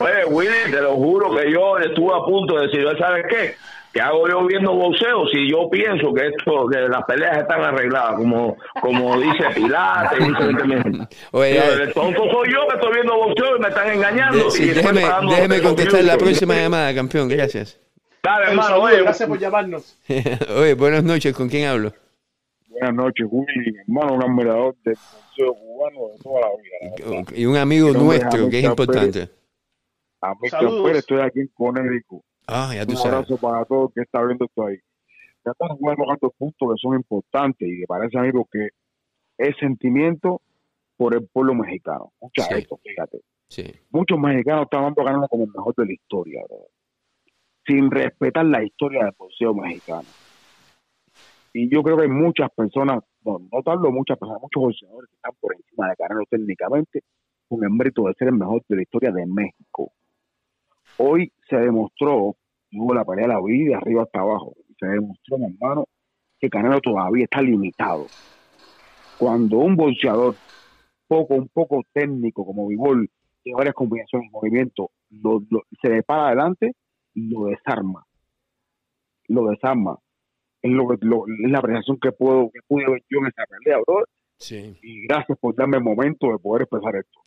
Oye, Willy, te lo juro que yo estuve a punto de decir, ¿sabes qué? ¿Qué hago yo viendo boxeo si yo pienso que esto, que las peleas están arregladas, como, como dice Pilates, Oye, el tonto soy yo que estoy viendo boxeo y me están engañando. déjeme, déjeme contestar la próxima llamada, campeón, gracias. Dale, hermano, oye, gracias por llamarnos. oye, buenas noches, ¿con quién hablo? Buenas noches, Willy, hermano, un admirador del boxeo cubano de toda la vida. Y un amigo nuestro, que es importante. A Pérez, estoy aquí en Conérico. Ah, ya tú Un abrazo para todos que está viendo esto ahí. Ya están jugando tantos puntos que son importantes y que parece a mí que es sentimiento por el pueblo mexicano. Mucha sí. fíjate. Sí. Muchos mexicanos están dando ganando como el mejor de la historia, sin respetar la historia del boxeo mexicano. Y yo creo que hay muchas personas, no, no tanto muchas personas, muchos boxeadores que están por encima de Canelo técnicamente con el mérito de ser el mejor de la historia de México. Hoy se demostró, hubo la pelea de la vida de arriba hasta abajo, se demostró, mi hermano, que Canelo todavía está limitado. Cuando un boxeador poco, un poco técnico como Vivol, tiene varias combinaciones de movimiento, se le para adelante, lo desarma. Lo desarma. Es, lo, es la apreciación que puedo que pude ver yo en esa pelea. Sí. Y gracias por darme el momento de poder expresar esto.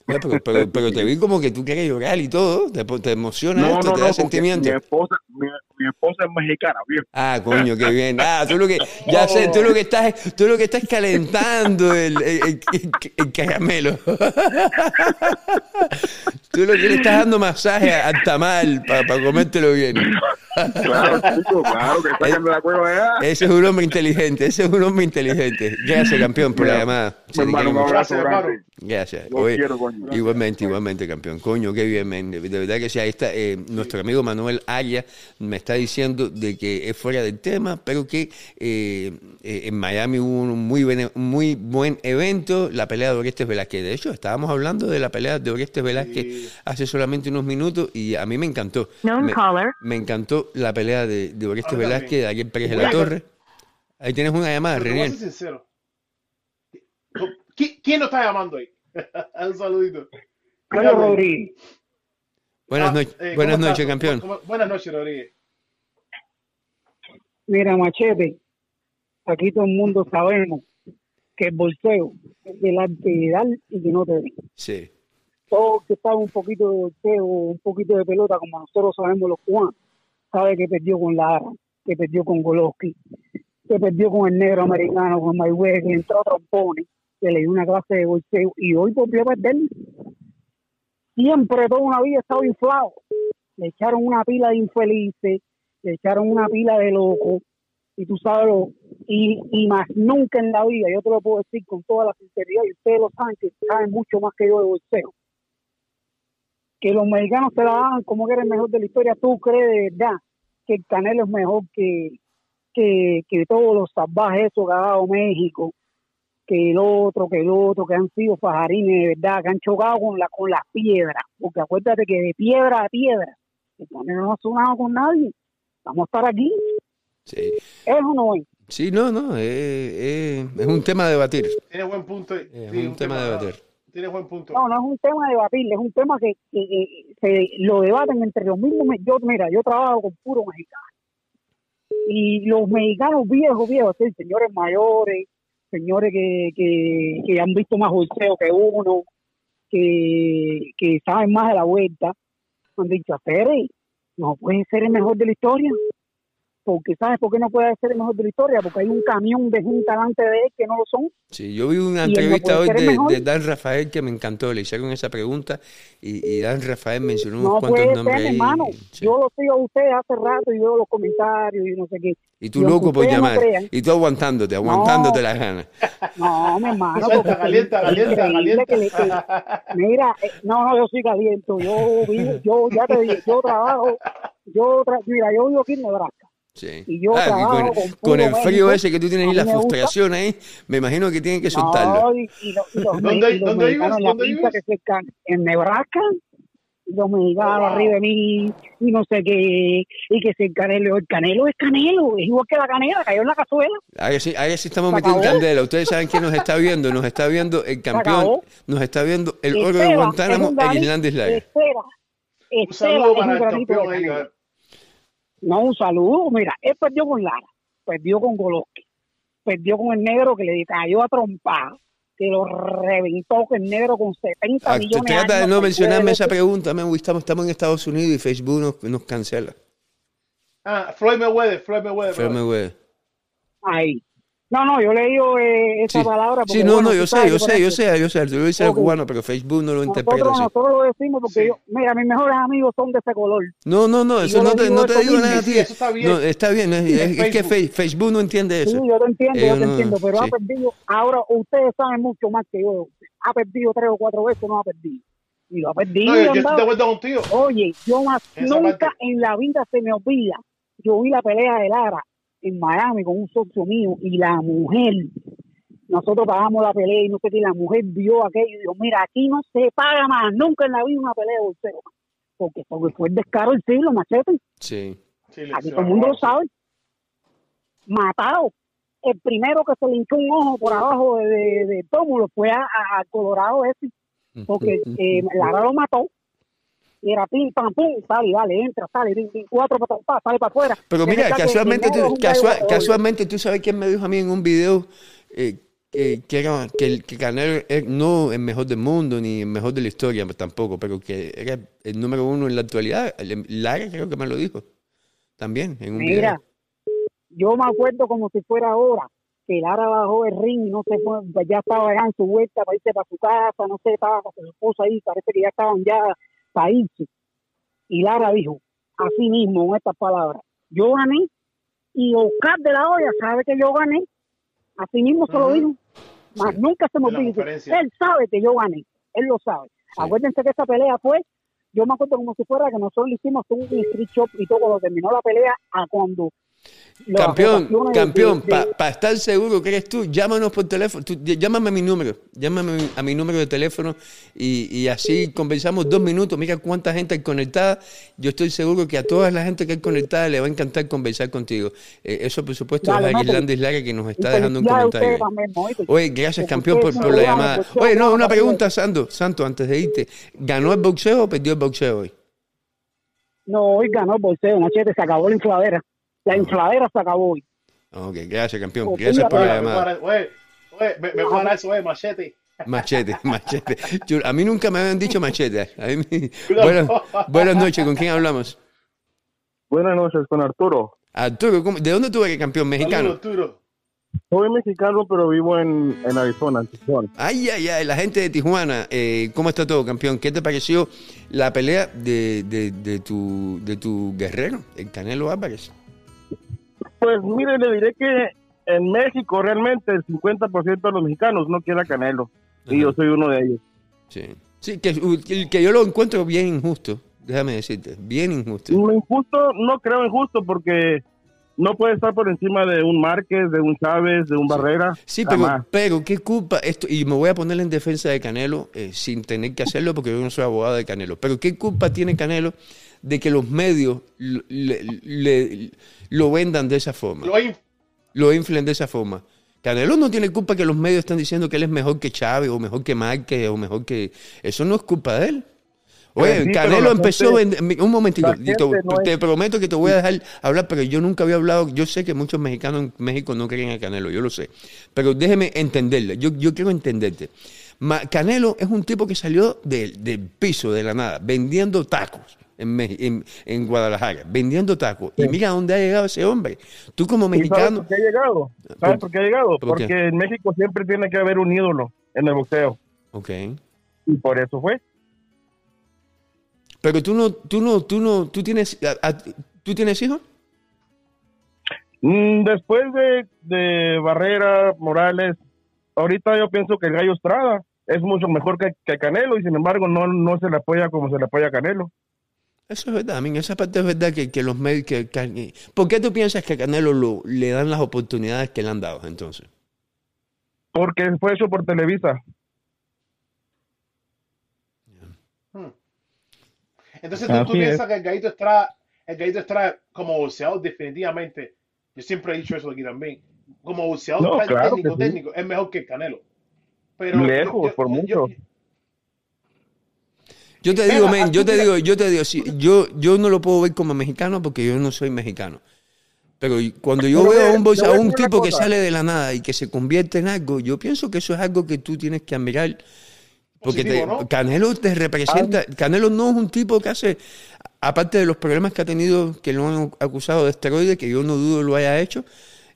pero, te vi como que tú quieres llorar y todo, te, te emociona esto, te da sentimiento. Mi esposa, mi, esposa es mexicana. Ah, coño, qué bien. Ah, tú lo que, ya sé, tú lo que estás, tú lo que estás calentando el, el, el, caramelo. tú lo que le estás dando masaje al tamal para comértelo bien. Claro, claro, que está en la cueva allá. Ese es un hombre inteligente, ese es un hombre inteligente. Gracias, campeón, por la llamada. Hermano, un abrazo, Gracias. igualmente, igualmente, campeón. Coño, qué bien, man. De, verdad que sí. Ahí está eh, nuestro amigo Manuel Arias me está diciendo de que es fuera del tema, pero que eh, eh, en Miami hubo un muy, buen, muy buen evento, la pelea de Orestes Velázquez. De hecho, estábamos hablando de la pelea de Orestes Velázquez hace solamente unos minutos y a mí me encantó. Me, encantó la pelea de, de Orestes Velázquez, de Ariel Pérez de la Torre. Ahí tienes una llamada, ¿Quién nos está llamando ahí? Un saludito. Carlos Rodríguez. Buenas, ah, noches, eh, buenas noches, campeón. buenas noches, Rodríguez. Mira, Machete, aquí todo el mundo sabemos que el bolseo es de la actividad y que no te ven. Sí. Todo que sabe un poquito de bolseo, un poquito de pelota, como nosotros sabemos los cubanos, sabe que perdió con Lara, que perdió con Goloski, que perdió con el negro americano, con Mayweather, que entró a trompones que le dio una clase de bolseo y hoy volvió a perder. Siempre, toda una vida, ha estado inflado. Le echaron una pila de infelices, le echaron una pila de locos, y tú sabes, lo, y, y más nunca en la vida, yo te lo puedo decir con toda la sinceridad, y ustedes lo saben, que saben mucho más que yo de boxeo, que los mexicanos se la daban como que era el mejor de la historia, tú crees de verdad que el Canelo es mejor que, que, que todos los salvajes esos que ha dado México, que el otro, que el otro, que han sido fajarines de verdad, que han chocado con la con las piedras, porque acuérdate que de piedra a piedra, no ha sonado con nadie, vamos a estar aquí. Sí. Eso no es. Sí, no, no, eh, eh, es un tema de debatir. Tiene buen punto. Es un, tema, de debatir. Tiene buen punto. No, no es un tema de debatir, es un tema que, que, que se lo debaten entre los mismos. me- Yo, mira, yo trabajo con puro mexicano. Y los mexicanos viejos, viejos, sí, señores mayores, señores que, que, que han visto más boxeo que uno, que, que saben más de la vuelta, han dicho, Pérez, no puede ser el mejor de la historia. Porque, ¿sabes por qué no puede ser el mejor de la historia? Porque hay un camión de gente delante de él que no lo son. Sí, yo vi una no entrevista puede hoy de, Dan Rafael que me encantó. Le hicieron esa pregunta y, y Dan Rafael mencionó unos No cuantos puede nombres ser, ahí. hermano. Yo lo sigo a ustedes hace rato y veo los comentarios y no sé qué. Y tú Y loco por no llamar. crean- y tú aguantándote, aguantándote las ganas. No, mi hermano. Porque calienta, calienta, calienta. que le- que- mira, eh, no, no, yo soy caliento. Yo vivo, yo ya te dije, yo trabajo, yo tra- mira, yo vivo aquí en Nebraska. Sí. Y yo Ah, y trabajo con, con con puro el frío México. ese que tú tienes ahí, mí la frustración ahí, me imagino que tienen que soltarlo. No, y, y lo- y los, ¿Dónde- me- y los dónde mexicanos vives? en Nebraska, y los mexicanos Oh, wow. arriba de mí, y no sé qué, y que si el canelo, el canelo es canelo, es igual que la canela, cayó en la cazuela. Ahí sí, ahí sí estamos metiendo candela. Ustedes saben quién nos está viendo. Nos está viendo el campeón. Nos está viendo el oro de Guantánamo, el Islandes Lager. Espera, Un Esteban saludo es para un el granito de campeón ahí. canela. No, un saludo. Mira, él perdió con Lara, perdió con Golovkin, perdió con el negro que le cayó a trompar, que lo reventó con el negro con 70 Ah, millones de Trata de no mencionarme esa pregunta, me estamos, estamos en Estados Unidos y Facebook nos, nos cancela. Ah, Floyd Mayweather, Floyd Mayweather. Brother. güey. Ahí. No, no, yo le digo eh, esa Sí, palabra. sí, porque, no, bueno, no, yo sé, yo sé, yo sé, yo sé, yo lo hice el cubano, pero Facebook no lo interpreta Nosotros, así. nosotros lo decimos porque Sí. yo, mira, mis mejores amigos son de ese color. No, no, no, eso no te, digo no te digo nada a Sí, ti. eso está bien. No, está bien, es, Sí, es- en es que Facebook. No entiende Sí, eso. yo te entiendo, Ellos yo te no- entiendo, pero sí. ha perdido, ahora ustedes saben mucho más que yo, ha perdido tres o cuatro veces, no ha perdido. Y lo ha perdido. No, yo, estoy de acuerdo contigo. Oye, yo más nunca parte. en la vida se me olvida. Yo vi la pelea de Lara en Miami con un socio mío y la mujer, nosotros pagamos la pelea y no sé qué, la mujer vio aquello y dijo, mira, aquí no se paga más, nunca en la vida una pelea de boxeo. Porque, porque fue el descaro del siglo, machete. Sí. Aquí todo el mundo lo sabe. Matado. El primero que se le hinchó un ojo por abajo de, de, de pómulo fue a, a- a Colorado ese, porque eh, Lara lo mató. Y era pim, pam, pum, sale, dale, entra, sale, pim, pim, cuatro, pa, pa, sale para afuera. Pero mira, casualmente, tú, es un gallo casua- de oro. casualmente tú sabes quién me dijo a mí en un video eh, que, que, era- que, el- que Canelo es no el mejor del mundo ni el mejor de la historia tampoco, pero que era el número uno en la actualidad. Lara creo que me lo dijo también en un Mira, video. yo me acuerdo como si fuera ahora, que Lara bajó el ring y no se fue, ya estaba ya en su vuelta para irse para su casa, no sé, estaba con su esposa ahí, parece que ya estaban ya irse. Y Lara dijo, así mismo, en estas palabras, yo gané y Oscar de la Hoya sabe que yo gané, así mismo se lo dijo, más nunca se me conferencia. Él sabe que yo gané, él lo sabe. Acuérdense que esa pelea fue, yo me acuerdo como si fuera que nosotros le hicimos un street shop y todo cuando terminó la pelea a cuando Campeón, campeón, para estar seguro que eres tú, llámanos por teléfono, tú, llámame a mi número, llámame a mi- número de teléfono y, y así conversamos dos minutos, mira cuánta gente hay conectada, yo estoy seguro que a toda la gente que hay conectada le va a encantar conversar contigo. Eh, eso por supuesto Dale, es no, a porque- Islandis Lara que nos está dejando un comentario. Oye, gracias campeón por, por la llamada. boxeo, Oye, no, una pregunta, Santo, Santo, antes de irte. ¿Ganó el boxeo o perdió el boxeo hoy? No, hoy ganó el bolseo, machete, se acabó la infladera. La infladera se acabó hoy. Ok, gracias campeón, Ok, gracias por la llamada. para- oye, oye, me, me para eso, oye, machete. Machete, machete. Yo- a mí nunca me habían dicho machete. A mí buenas, buenas noches, ¿con quién hablamos? Buenas noches, con Arturo. Arturo, ¿cómo- ¿de dónde tú eres campeón? ¿Mexicano? Arturo. Soy mexicano, pero vivo en, en Arizona, en Tijuana. Ay, ay, ay, la gente de Tijuana, eh, ¿cómo está todo, campeón? ¿Qué te pareció la pelea de, de, de tu, de tu guerrero, el Canelo Álvarez? Pues mire, le diré que en México realmente el 50% de los mexicanos no quiere a Canelo. Y yo soy uno de ellos. Sí, sí que, que yo lo encuentro bien injusto, déjame decirte, bien injusto. Injusto, no creo injusto porque no puede estar por encima de un Márquez, de un Chávez, de un Barrera. Sí, pero, pero, ¿qué culpa esto? Y me voy a poner en defensa de Canelo eh, sin tener que hacerlo porque yo no soy abogado de Canelo. Pero ¿qué culpa tiene Canelo de que los medios lo vendan de esa forma? Lo, lo inflen de esa forma. Canelo no tiene culpa que los medios están diciendo que él es mejor que Chávez o mejor que Márquez o mejor que... Eso no es culpa de él. Oye, Canelo empezó... un momentito, te, prometo que te voy a dejar hablar, pero yo nunca había hablado... Yo sé que muchos mexicanos en México no creen a Canelo, yo lo sé. Pero déjeme entenderle, yo, yo quiero entenderte. Canelo es un tipo que salió del, del piso, de la nada, vendiendo tacos en, en, Guadalajara, vendiendo tacos. Y mira dónde ha llegado ese hombre. Tú como mexicano... ¿Sabes por qué ha llegado? ¿Sabes por, qué ha llegado? Porque en México siempre tiene que haber un ídolo en el boxeo. Ok. Y por eso fue. Pero tú no, tú no, tú no, tú tienes, ¿tú tienes hijos? Mm, después de, de, Barrera, Morales, ahorita yo pienso que el Gallo Estrada es mucho mejor que, que Canelo y sin embargo no, no se le apoya como se le apoya a Canelo. Eso es verdad, mí esa parte es verdad que, que los médicos... ¿Por qué tú piensas que a Canelo le dan las oportunidades que le han dado entonces? Porque fue hecho por Televisa. Hmm. Entonces tú, piensas que el Gallito Estrada, el Estrada como boxeador definitivamente, yo siempre he dicho eso aquí también, como boxeador técnico, técnico, es mejor que el Canelo. Pero Lejos, por mucho. Yo te digo, men, yo te digo, yo te digo, sí, yo, yo no lo puedo ver como mexicano porque yo no soy mexicano. Pero cuando yo veo a un, a un tipo que sale de la nada y que se convierte en algo, yo pienso que eso es algo que tú tienes que admirar. Porque Canelo te representa. Canelo no es un tipo que hace, aparte de los problemas que ha tenido, que lo han acusado de esteroides, que yo no dudo lo haya hecho.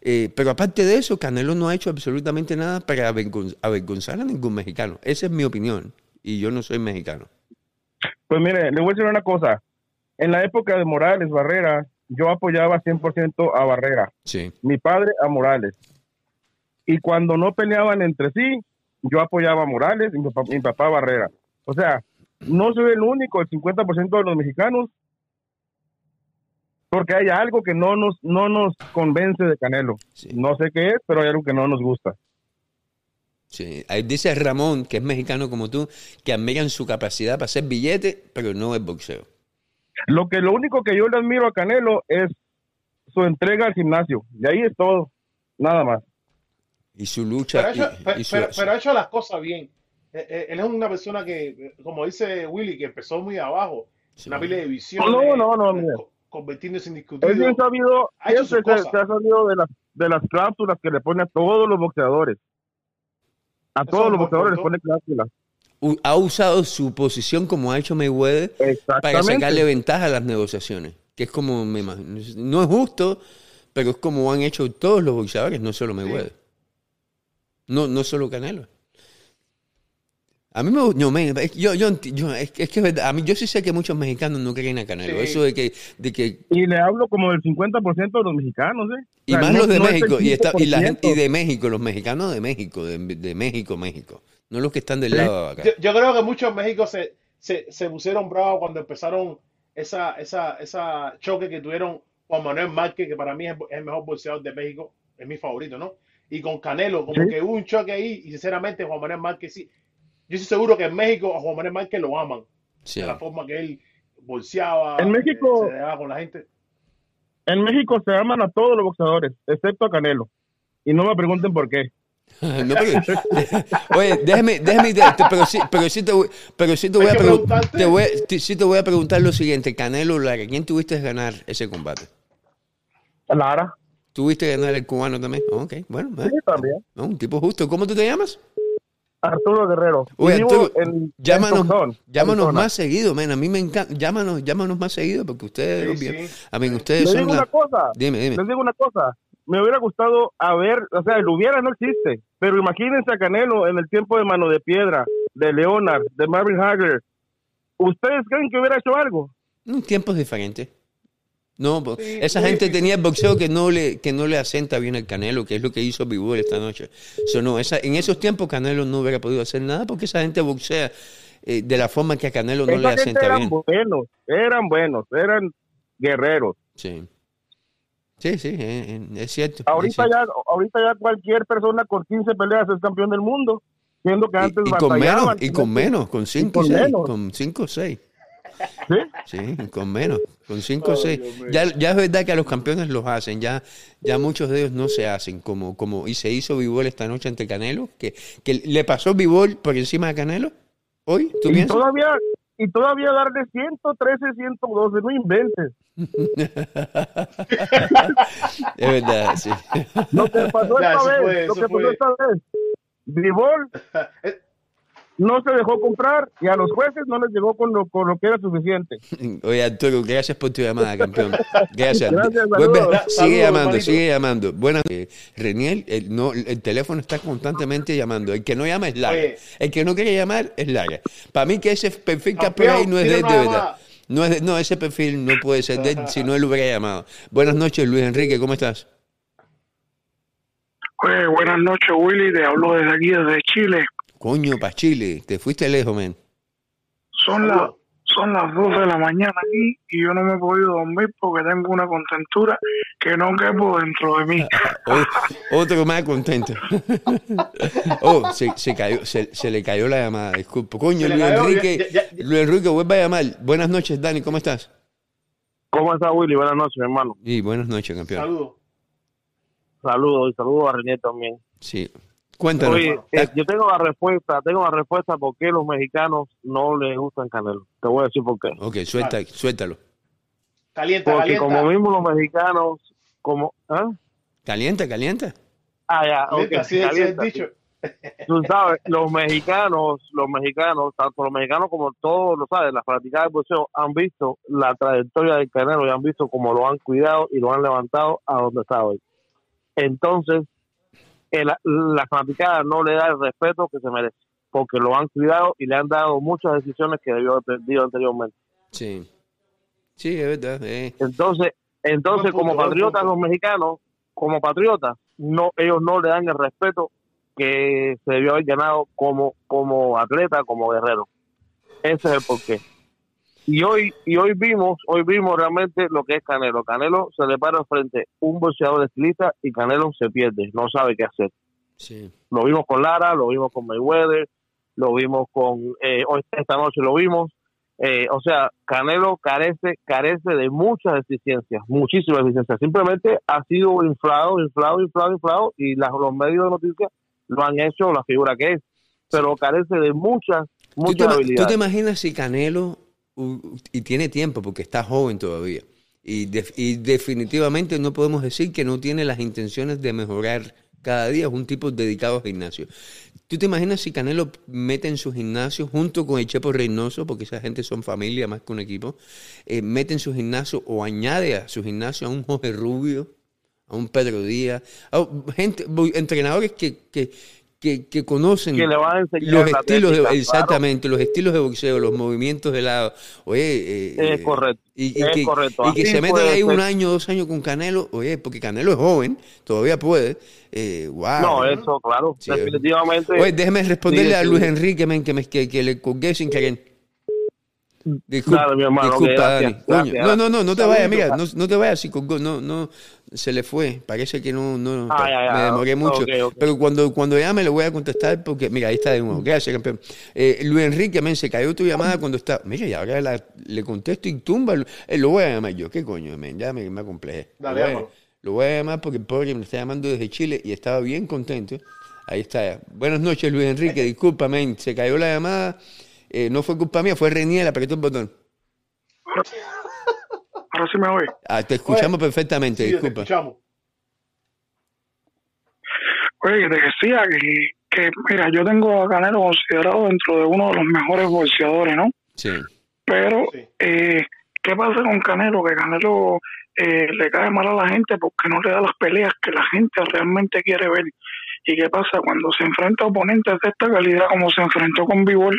Eh, pero aparte de eso, Canelo no ha hecho absolutamente nada para avergonzar a ningún mexicano. Esa es mi opinión. Y yo no soy mexicano. Pues mire, le voy a decir una cosa. En la época de Morales, Barrera, yo apoyaba 100% a Barrera. Sí. Mi padre a Morales. Y cuando no peleaban entre sí, yo apoyaba a Morales y mi papá, a Barrera. O sea, no soy el único, el 50% de los mexicanos, porque hay algo que no nos, no nos convence de Canelo. No sé qué es, pero hay algo que no nos gusta. Sí, ahí dice Ramón, que es mexicano como tú, que admiran su capacidad para hacer billetes, pero no es boxeo. Lo que lo único que yo le admiro a Canelo es su entrega al gimnasio. Y ahí es todo, nada más. Y su lucha. Pero ha hecho, las cosas bien. Eh, eh, él es una persona que, como dice Willy, que empezó muy abajo, una pila de visión. No, no, no, no. Convirtiéndose en bien sabido, ha se, se, ha sabido de las, de las cláusulas que le pone a todos los boxeadores. A todos los boxeadores les pone cláusula. Ha usado su posición como ha hecho Mayweather para sacarle ventaja a las negociaciones. Que es como, me no es justo, pero es como han hecho todos los boxeadores, no solo Mayweather. No, no solo Canelo. A mí me no, yo, yo, es, que es verdad, a mí yo sí sé que muchos mexicanos no creen a Canelo. Eso de que, de que y le hablo como del 50% de los mexicanos, ¿eh? Y más los de México y, está, y la gente y de México, los mexicanos de México, de, de México, México, no los que están del lado de acá. Yo, creo que muchos en México se, se, se pusieron bravos cuando empezaron esa esa esa choque que tuvieron Juan Manuel Márquez, que para mí es, el mejor boxeador de México, es mi favorito, ¿no? Y con Canelo, como que hubo un choque ahí y sinceramente Juan Manuel Márquez sí yo estoy seguro que en México a Juan Manuel Márquez lo aman. De la forma que él bolseaba, en México, se con la gente. En México se aman a todos los boxeadores, excepto a Canelo. Y no me pregunten por qué. oye, déjame, déjame, pero sí, pero sí te voy, pero sí te voy a preguntar, te voy, sí te voy a preguntar lo siguiente, Canelo Lara, ¿quién tuviste ganar ese combate? Lara. ¿Tuviste ganar el cubano también? Ok, bueno. Sí, también. un tipo justo. ¿Cómo tú te llamas? Arturo Guerrero. llámanos, llámanos más seguido, men. A mí me encanta. Llámanos, llámanos más seguido porque ustedes, A mí, ustedes Les digo una cosa. Dime, dime. Les digo una cosa. Me hubiera gustado a ver, o sea, el hubiera no existe, pero imagínense a Canelo en el tiempo de Mano de Piedra, de Leonard, de Marvin Hagler. ¿Ustedes creen que hubiera hecho algo? Un tiempo diferente. No, esa gente tenía el boxeo que no le que no le asenta bien al Canelo, que es lo que hizo Bivol esta noche. no, esa, en esos tiempos Canelo no hubiera podido hacer nada porque esa gente boxea eh, de la forma que a Canelo no le asenta eran bien. Buenos, eran buenos, eran guerreros. Sí. Sí, sí, es, cierto. Ahorita, Ya, ahorita ya cualquier persona con 15 peleas es campeón del mundo, siendo que antes y, y con menos, y con menos, con 5 con 5 o 6. ¿Sí? Sí, con menos, con 5 o 6. Ya, ya es verdad que a los campeones los hacen, ya, ya muchos de ellos no se hacen, como, como y se hizo Vivol esta noche ante Canelo, que, que le pasó Vivol por encima de Canelo hoy, ¿tú y todavía y todavía darle 113, 112, no inventes. es verdad, sí. Lo que pasó esta vez, lo que pasó esta vez, Vivol no se dejó comprar y a los jueces no les llegó con lo, con lo que era suficiente. Oye, Arturo, gracias por tu llamada, campeón. Gracias. sigue llamando, sigue llamando. Buenas eh, Reniel, el, no, el teléfono está constantemente llamando. El que no llama es Lara. El que no quiere llamar es Lara. Para mí que ese perfil que ahí no es de, de verdad. No, es no, ese perfil no puede ser de él si no él hubiera llamado. Buenas noches, Luis Enrique, ¿cómo estás? Oye, buenas noches, Willy. Te hablo desde aquí, desde Chile. Coño, pa' Chile, te fuiste lejos, men. Son, las son las 2 de la mañana aquí y yo no me he podido dormir porque tengo una contentura que no quepo dentro de mí. Otro más contento. oh, se, se, cayó, se, se, le cayó la llamada, disculpa. Coño, Luis Enrique, Luis Enrique, vuelve a llamar. Buenas noches, Dani, ¿cómo estás? ¿Cómo estás, Willy? Buenas noches, hermano. Y buenas noches, campeón. Saludos. Saludos y saludos a René también. Sí. Cuéntanos. Oye, eh, yo tengo la respuesta, tengo la respuesta por qué los mexicanos no les gustan Canelo. Te voy a decir por qué. Ok, suelta, suéltalo. Calienta, Porque como mismo los mexicanos, como... ¿ah? ¿Calienta, calienta? Ah, ya, ok. Así calienta, dicho. Tú sabes, los mexicanos, los mexicanos, tanto los mexicanos como todos, lo sabes, las prácticas de boxeo han visto la trayectoria del Canelo y han visto cómo lo han cuidado y lo han levantado a donde está hoy. Entonces, la, la fanaticada no le da el respeto que se merece, porque lo han cuidado y le han dado muchas decisiones que debió haber perdido anteriormente. Sí, sí, es verdad. Eh. Entonces, entonces como patriotas los mexicanos, como patriotas, no ellos no le dan el respeto que se debió haber ganado como, como atleta, como guerrero. Ese es el porqué. Y hoy, y hoy vimos, hoy vimos realmente lo que es Canelo. Canelo se le para frente un boxeador estilista y Canelo se pierde, no sabe qué hacer. Sí. Lo vimos con Lara, lo vimos con Mayweather, lo vimos con, eh, hoy esta noche lo vimos. Eh, o sea, Canelo carece, carece de muchas deficiencias, muchísimas deficiencias. Simplemente ha sido inflado, inflado, inflado, inflado y las, los medios de noticias lo han hecho la figura que es. Pero carece de muchas, muchas habilidades. ¿Tú te imaginas si Canelo y tiene tiempo porque está joven todavía. Y, y, definitivamente no podemos decir que no tiene las intenciones de mejorar cada día. Es un tipo dedicado al gimnasio. ¿Tú te imaginas si Canelo mete en su gimnasio junto con el Chepo Reynoso, porque esa gente son familia más que un equipo, eh, mete en su gimnasio o añade a su gimnasio a un Jorge Rubio, a un Pedro Díaz, a gente, entrenadores que, que, que, conocen los estilos de, exactamente los estilos de boxeo los movimientos de lado. Oye eh, es correcto y, que, y que se metan ahí un año dos años con Canelo oye porque Canelo es joven todavía puede eh, wow no eso claro definitivamente. Oye déjeme responderle a Luis Enrique que, me, que, que le colgué sin querer Disculpa, mi hermano, Dani. No, no, no, no te vayas, mira, no, no te vayas, no, no, se le fue. Parece que no, no ah, me demoré mucho. Pero cuando, cuando llame le voy a contestar porque, mira, ahí está de nuevo. Gracias, campeón. Eh, Luis Enrique, men, se cayó tu llamada cuando está. Mira, y ahora le contesto y tumba. Eh, lo voy a llamar yo. ¿Qué coño, men? Ya me, me. Dale, lo, voy a, lo voy a llamar porque el pobre me está llamando desde Chile y estaba bien contento. Ahí está. Buenas noches, Luis Enrique. Disculpa, men. Se cayó la llamada. Eh, no fue culpa mía, fue Reniel, apretó el botón. Ahora sí me oye. Ah, te escuchamos perfectamente, disculpa. Te escuchamos. Oye, te decía que, que, mira, yo tengo a Canelo considerado dentro de uno de los mejores boxeadores, ¿no? Sí. Pero, Eh, ¿qué pasa con Canelo? Que Canelo eh, le cae mal a la gente porque no le da las peleas que la gente realmente quiere ver. ¿Y qué pasa cuando se enfrenta a oponentes de esta calidad como se enfrentó con Bivol,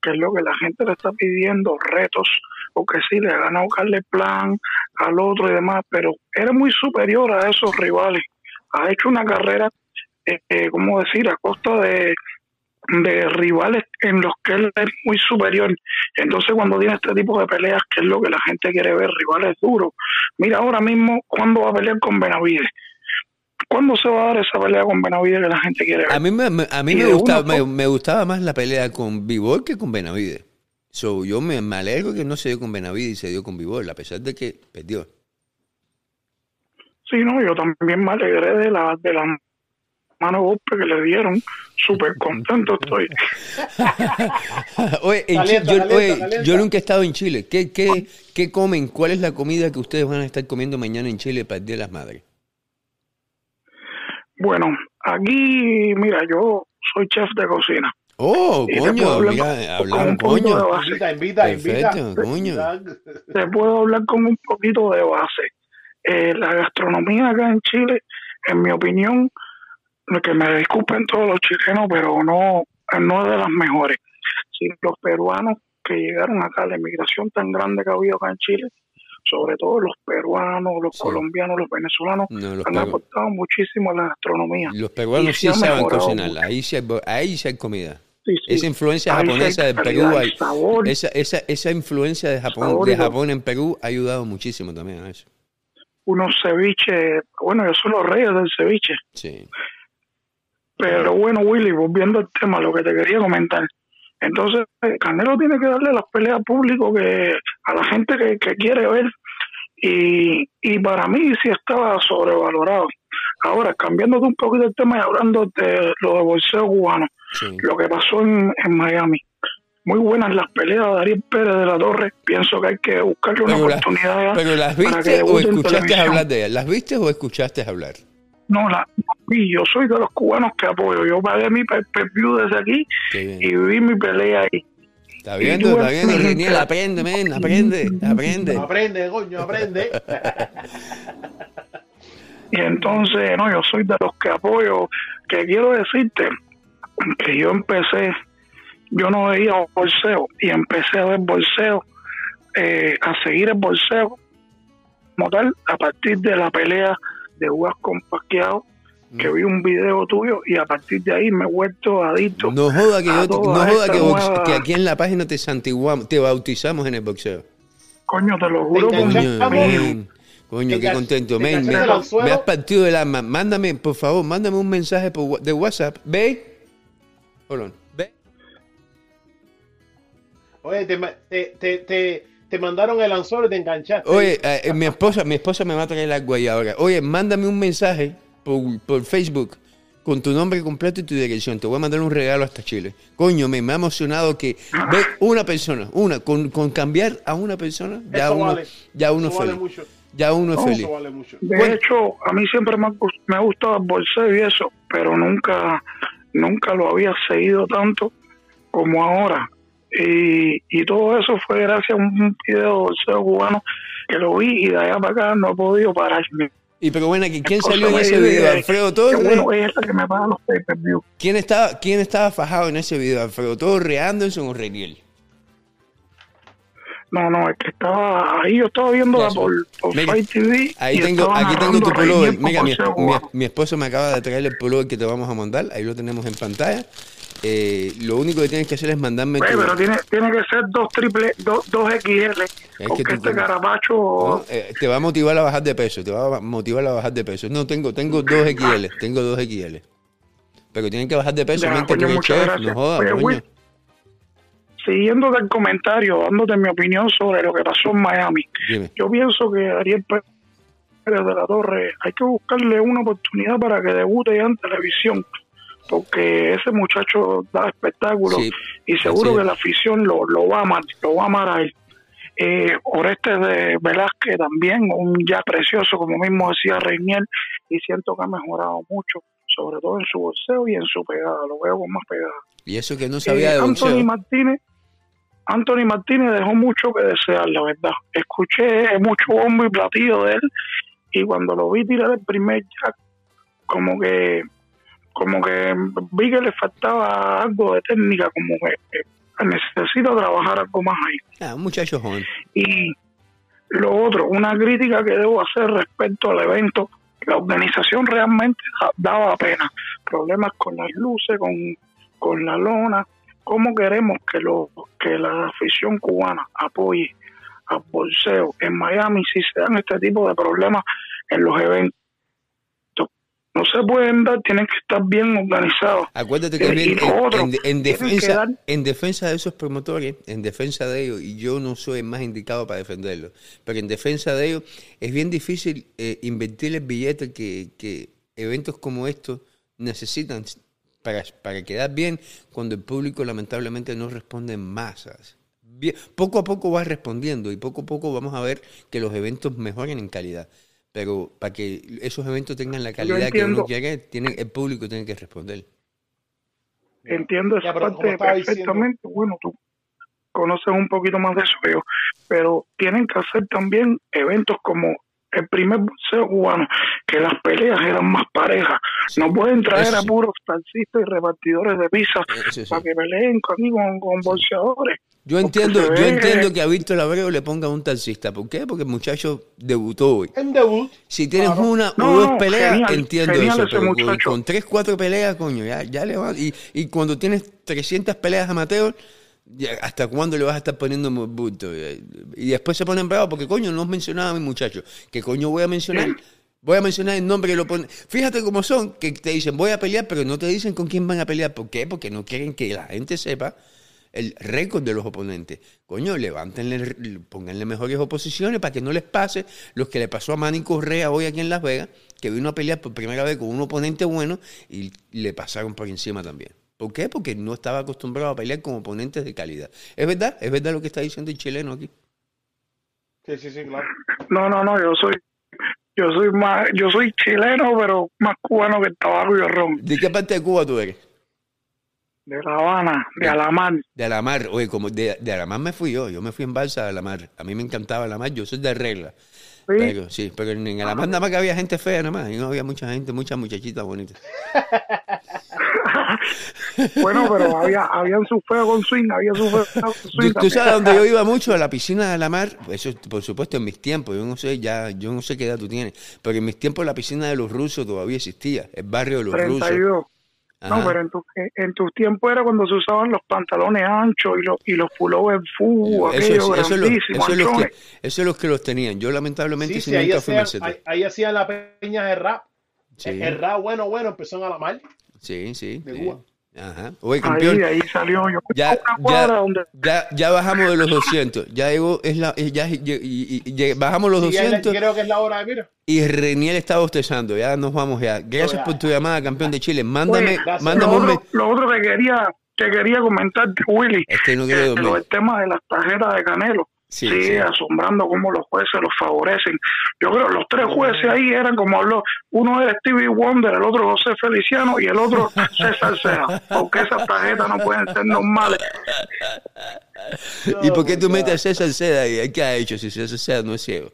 que es lo que la gente le está pidiendo, retos, o que sí, le ha ganado Carles Plan al otro y demás, pero era muy superior a esos rivales. Ha hecho una carrera, eh, eh ¿cómo decir?, a costa de, de rivales en los que él es muy superior. Entonces, cuando tiene este tipo de peleas, que es lo que la gente quiere ver, rivales duros. Mira ahora mismo cuándo va a pelear con Benavides. ¿Cuándo se va a dar esa pelea con Benavides que la gente quiere ver? A mí me, a mí me, gustaba, me, gustaba más la pelea con Vivol que con Benavides. So, yo me, me, alegro que no se dio con Benavides y se dio con Vivol, a pesar de que perdió. Sí, no, yo también me alegré de la, de la mano golpe que le dieron. Súper contento estoy. oye, yo, nunca he estado en Chile. ¿Qué, qué, ¿Qué comen? ¿Cuál es la comida que ustedes van a estar comiendo mañana en Chile para el Día de las Madres? Bueno, aquí, mira, yo soy chef de cocina. Oh, coño, hablar, coño. Invita, invita, invita. coño. Te puedo hablar con un poquito de base. Eh, la gastronomía acá en Chile, en mi opinión, que me disculpen todos los chilenos, pero no, no es de las mejores. Si los peruanos que llegaron acá, la inmigración tan grande que ha habido acá en Chile, sobre todo los peruanos, los colombianos, los venezolanos, han aportado muchísimo a la gastronomía. Los peruanos sí saben cocinar, ahí sí hay, ahí sí hay comida. Esa influencia japonesa de Perú, esa, esa, esa influencia de Japón, de Japón en Perú ha ayudado muchísimo también a eso. Unos ceviches, bueno, yo soy los reyes del ceviche. Sí. Pero bueno, Willy, volviendo al tema, lo que te quería comentar. Entonces, Canelo tiene que darle las peleas público que a la gente que, quiere ver. Y, y para mí sí estaba sobrevalorado. Ahora, cambiándote un poquito el tema y hablando de lo de bolseo cubano, lo que pasó en, Miami. Muy buenas las peleas de Darío Pérez de la Torre. Pienso que hay que buscarle una oportunidad. ¿Pero las viste o escuchaste hablar de ellas? ¿Las viste o escuchaste hablar? No, la vi. Yo soy de los cubanos que apoyo. Yo pagué mi pay view desde aquí y vi mi pelea ahí. Está viendo, está viendo, aprende, men, aprende, aprende. Aprende, coño, aprende. y entonces, no, yo soy de los que apoyo, que quiero decirte que yo empecé, yo no veía bolseo y empecé a ver bolseo, eh, a seguir el bolseo como tal, a partir de la pelea de uvas con que mm. vi un video tuyo y a partir de ahí me he vuelto adicto. No joda que, yo no joda que, aquí en la página te santiguamos, te bautizamos en el boxeo. Coño, te lo juro. Coño, coño qué contento. me, has partido el alma. Mándame, por favor, mándame un mensaje de WhatsApp. ¿Ve? Hold ¿Ve? Oye, te, te, te te mandaron el anzuelo y te enganchaste. Oye, eh, eh, mi esposa, mi esposa me va a traer el agua ahora. Oye, mándame un mensaje por, Facebook con tu nombre completo y tu dirección. Te voy a mandar un regalo hasta Chile. Coño, me, me ha emocionado que ve una persona, una, con, cambiar a una persona, ya uno, ya uno feliz. Ya uno es feliz. de hecho, a mí siempre me ha, me ha gustado el bolseo y eso, pero nunca, nunca lo había seguido tanto como ahora. Y, y todo eso fue gracias a un video del cubano que lo vi y de allá para acá no he podido pararme. Y pero bueno, ¿quién salió en ese video? ¿Alfredo Torres? Bueno, es que me paga los pay view ¿Quién estaba, ¿Quién estaba fajado en ese video? ¿Alfredo Torres, Anderson o Reniel? No, no, es que estaba ahí, yo estaba viendo por, por Fight TV. Ahí tengo, aquí tengo tu pullover. Mira, mi, mi, mi, esposo me acaba de traer el pullover que te vamos a mandar. Ahí lo tenemos en pantalla. Eh, lo único que tienes que hacer es mandarme. Pero tiene, tiene que ser dos triple, dos, dos XL. porque este carapacho. Eh, te va a motivar a bajar de peso. Te va a motivar a bajar de peso. No, tengo, tengo dos XL. Tengo dos XL. Pero tienen que bajar de peso. Ya, chef, no jodas, Siguiendo del comentario, dándote mi opinión sobre lo que pasó en Miami. Yo pienso que Ariel Pérez de la Torre hay que buscarle una oportunidad para que debute ya en televisión porque ese muchacho da espectáculo y seguro que la afición lo, lo va a amar, lo va a amar a él. Eh, Oreste de Velázquez también, un ya precioso, como mismo decía Reinier, y siento que ha mejorado mucho, sobre todo en su bolseo y en su pegada, lo veo con más pegada. Y eso que no sabía de eh, Anthony Martínez, Anthony Martínez dejó mucho que desear, la verdad. Escuché mucho bombo y platillo de él, y cuando lo vi tirar el primer jack, como que como que vi que le faltaba algo de técnica, como que necesito trabajar algo más ahí. Ah, muchacho joven. Y lo otro, una crítica que debo hacer respecto al evento, la organización realmente daba pena. Problemas con las luces, con, con la lona. ¿Cómo queremos que, lo, que la afición cubana apoye al bolseo en Miami si se dan este tipo de problemas en los eventos? No se pueden dar, tienen que estar bien organizados. Acuérdate que en, defensa, en defensa de esos promotores, en defensa de ellos, y yo no soy el más indicado para defenderlos, pero en defensa de ellos es bien difícil eh, invertir el billete que, eventos como estos necesitan para, para quedar bien cuando el público lamentablemente no responde en masas. poco a poco va respondiendo y poco a poco vamos a ver que los eventos mejoren en calidad. Pero para que esos eventos tengan la calidad que uno quiere, tiene, el público tiene que responder. Entiendo esa parte perfectamente. Bueno, tú conoces un poquito más de eso, pero tienen que hacer también eventos como el primer boxeo cubano, que las peleas eran más parejas. No pueden traer a puros taxistas y repartidores de pizza para que peleen aquí con, con boxeadores. Yo entiendo, yo entiendo que a Víctor Abreu le ponga un taxista. ¿Por qué? Porque el muchacho debutó hoy. En debut. Si tienes una o dos peleas, entiendo eso. Pero con, tres, cuatro peleas, coño, ya, ya le va. Y, y cuando tienes 300 peleas amateur, ¿hasta cuándo le vas a estar poniendo bulto? Y después se ponen bravos porque, coño, no has mencionado a mi muchacho. ¿Qué coño voy a mencionar? Voy a mencionar el nombre que lo pone. Fíjate cómo son, que te dicen voy a pelear, pero no te dicen con quién van a pelear. ¿Por qué? Porque no quieren que la gente sepa el récord de los oponentes. Coño, levántenle, pónganle mejores oposiciones para que no les pase lo que le pasó a Manny Correa hoy aquí en Las Vegas, que vino a pelear por primera vez con un oponente bueno y le pasaron por encima también. ¿Por qué? Porque no estaba acostumbrado a pelear con oponentes de calidad. ¿Es verdad? ¿Es verdad lo que está diciendo el chileno aquí? Sí, sí, sí, claro. No, no, no, yo soy yo soy más yo soy chileno, pero más cubano que el tabaco y el ron. ¿De qué parte de Cuba tú eres? De La Habana, de Alamar. De Alamar, oye, como de, de Alamar me fui yo, yo me fui en balsa de Alamar. A mí me encantaba Alamar, yo soy de regla. ¿Sí? Pero, sí, pero en Alamar nada más que había gente fea, nada más, y no había mucha gente, muchas muchachitas bonitas. bueno, pero había, habían su feo con swing, había su feo con swing. ¿Tú, sabes dónde yo iba mucho? A la piscina de Alamar, eso por supuesto en mis tiempos, yo no sé ya, yo no sé qué edad tú tienes, pero en mis tiempos la piscina de los rusos todavía existía, el barrio de los 32. rusos. No, pero en, tu, en tus tiempos era cuando se usaban los pantalones anchos y los, y los pullovers full, eso, eso, eso, es lo, que, eso es los que los tenían. Yo lamentablemente sí, sí, ahí, hacían, ahí, ahí, hacían la peña de rap. Sí. El, rap bueno, bueno, empezó en Alamar. Sí, sí. De Cuba. Ajá. Oye, campeón. Ahí, ahí salió yo. Ya, ya, donde... ya, ya, bajamos de los 200. Ya llegó, es la, ya, y, y, y, bajamos los sí, 200. creo que es la hora de mira. Y Reniel está bostezando. Ya nos vamos ya. Gracias por tu llamada, campeón de Chile. Mándame, Oye, mándame lo, un otro, lo otro que quería, que quería comentarte, Willy. Es que no quiere dormir. El tema de las tarjetas de Canelo. Sí, sí, asombrando cómo los jueces los favorecen. Yo creo que los tres jueces ahí eran como habló, uno era Stevie Wonder, el otro José Feliciano y el otro César Sea, porque esas tarjetas no pueden ser normales. ¿Y por qué tú metes a César Seda ahí? ¿Qué ha hecho si César Sea no es ciego?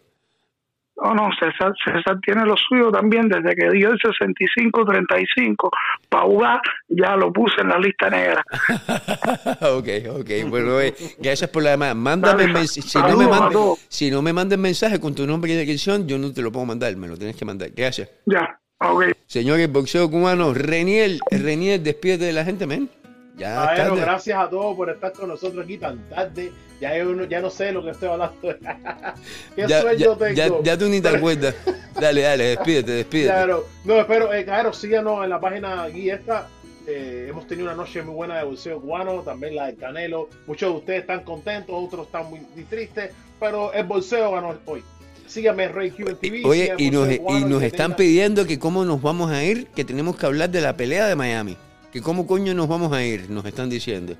No, no, César, César tiene lo suyo también desde que dio el 65-35 para jugar, ya lo puse en la lista negra. ok, ok, bueno, eh, gracias por la llamada. Mándame si, no me manda, si no me mandes mensaje con tu nombre y dirección, yo no te lo puedo mandar, me lo tienes que mandar. Gracias. Ya, ok. Señores, boxeo cubano, Reniel, Reniel, despídete de la gente, men. Ya, bueno, gracias a todos por estar con nosotros aquí tan tarde. Ya, yo, ya no sé lo que estoy hablando. ¿Qué ya, sueño ya, tengo? Ya, tú ni te acuerdas. dale, dale, despídete, despídete. Claro, no, espero, eh, claro, síganos en la página aquí esta. Eh, hemos tenido una noche muy buena de bolseo cubano, también la del Canelo. Muchos de ustedes están contentos, otros están muy, muy tristes, pero el bolseo ganó hoy. Síganme Rey TV. Oye, y nos, y nos están pidiendo que cómo nos vamos a ir, que tenemos que hablar de la pelea de Miami. Que cómo coño nos vamos a ir, nos están diciendo.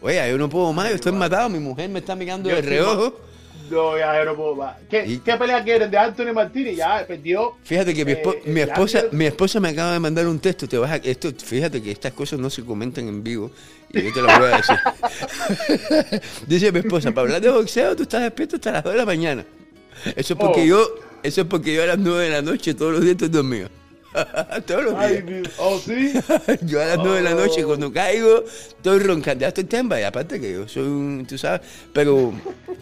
Oye, yo no puedo más, yo estoy matado, mi mujer me está mirando de reojo. No, ya yo no puedo más. ¿Qué, ¿qué pelea quieren de Anthony Martínez? Ya perdió. Fíjate que mi, espo eh, mi esposa, mi esposa me acaba de mandar un texto. Te vas a, esto, fíjate que estas cosas no se comentan en vivo. Y yo te las voy a decir. Dice mi esposa, para hablar de boxeo, tú estás despierto hasta las 2 de la mañana. Eso es porque oh. yo, eso es porque yo a las 9 de la noche todos los días estoy dormido. Todos los días. Oh, sí. yo a las nueve de la noche Oh. cuando caigo estoy roncando. Ya estoy temba y aparte que yo soy un, tú sabes, pero,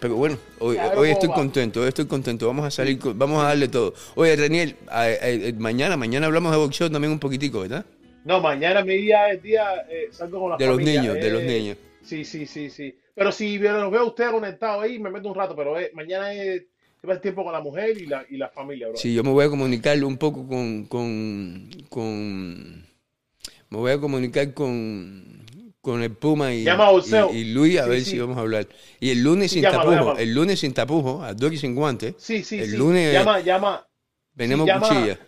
pero bueno, hoy, Claro, hoy estoy boba. contento, hoy estoy contento. Vamos a salir, vamos a darle todo. Oye, Reniel, a- a- a- mañana, mañana hablamos de boxeo también un poquitico, ¿verdad? No, mañana mi día es día, eh, salgo con la De los niños, de los eh, niños. Sí, sí, sí, sí. Pero si los veo a ustedes conectados ahí, me meto un rato, pero eh, mañana es el tiempo con la mujer y la, y la familia, bro. Sí, yo me voy a comunicar un poco con, con, con me voy a comunicar con, con el Puma y, Llama y, y Luis a Sí, ver sí. si vamos a hablar. Y el lunes Sí, sin llámalo, tapujo, llámalo. el lunes sin tapujo, a dos y sin guantes. Sí, sí, el sí. lunes llama, llama. llama- cuchilla.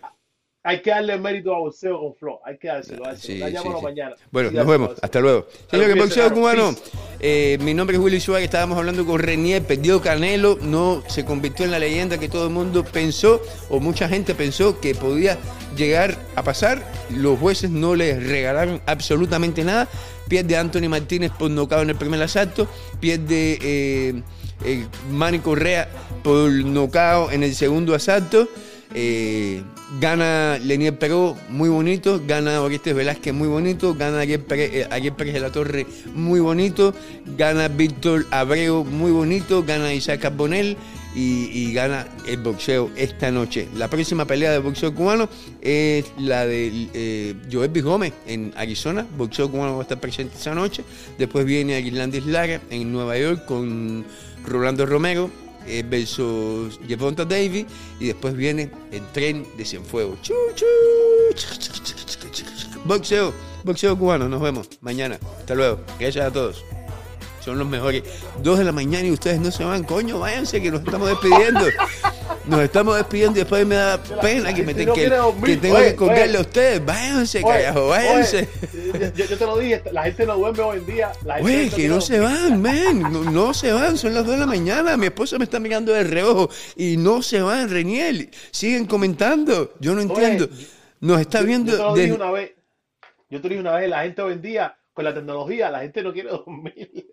Hay que darle mérito a Bolseo con Flo. Hay que dárselo, dárselo. Sí, sí, sí. mañana. Bueno, nos vemos. Hasta luego. Señor cuídese, boxeo cubano. Eh, mi nombre es Willy Suárez. Estábamos hablando con Renier. Perdió Canelo. No se convirtió en la leyenda que todo el mundo pensó o mucha gente pensó que podía llegar a pasar. Los jueces no le regalaron absolutamente nada. Pierde Anthony Martínez por nocao en el primer asalto. Pierde eh, eh, Manny Correa por nocao en el segundo asalto. Eh, gana Lenier Peró, muy bonito. Gana Orestes Velázquez, muy bonito. Gana Ariel Pérez, eh, Ariel de la Torre, muy bonito. Gana Víctor Abreu, muy bonito. Gana Isaac Carbonell y, y gana el boxeo esta noche. La próxima pelea de boxeo cubano es la de eh, Joel. Gómez en Arizona. Boxeo cubano va a estar presente esa noche. Después viene Aguilandis Lara en Nueva York con Rolando Romero eh, versus Davis y después viene el tren de Cienfuegos. Chu, chu, ch, ch, ch, ch, ch, ch. Boxeo, boxeo cubano, nos vemos mañana. Hasta luego. Gracias a todos. Son los mejores. Dos de la mañana y ustedes no se van, coño, váyanse que nos estamos despidiendo. Nos estamos despidiendo y después me da pena que, me te- no que, tengo Oye, que colgarle a ustedes. Váyanse, carajo, váyanse. oye, yo, yo te lo dije, la gente no duerme hoy en día. La gente Oye, ahorita que no se van, men. No, no se van, son las 2 de la mañana. Mi esposa me está mirando de reojo y no se van, Reniel. Siguen comentando. Yo no entiendo. Nos está viendo Yo te lo desde- dije una vez. Yo te lo dije una vez, la gente hoy en día, con la tecnología, la gente no quiere dormir.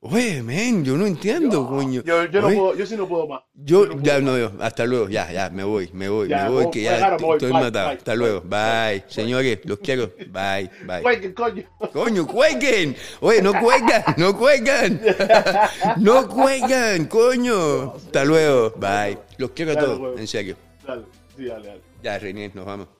Oye, men, yo no entiendo, coño. Yo, yo, no puedo, yo sí no puedo más. Yo, ya no, yo, hasta luego, ya, ya, me voy, me voy, Ya, me voy, que ya claro, estoy, voy, estoy bye, matado. bye, hasta luego, bye. Señores, los quiero, bye, bye. Cuelguen, coño. Coño, cuelguen. Oye, no cuelgan, no cuelgan. No cuelgan, coño. Hasta luego, bye. Los quiero a todos, huevo. en serio. Dale, sí, dale, dale. Ya, Renier, nos vamos.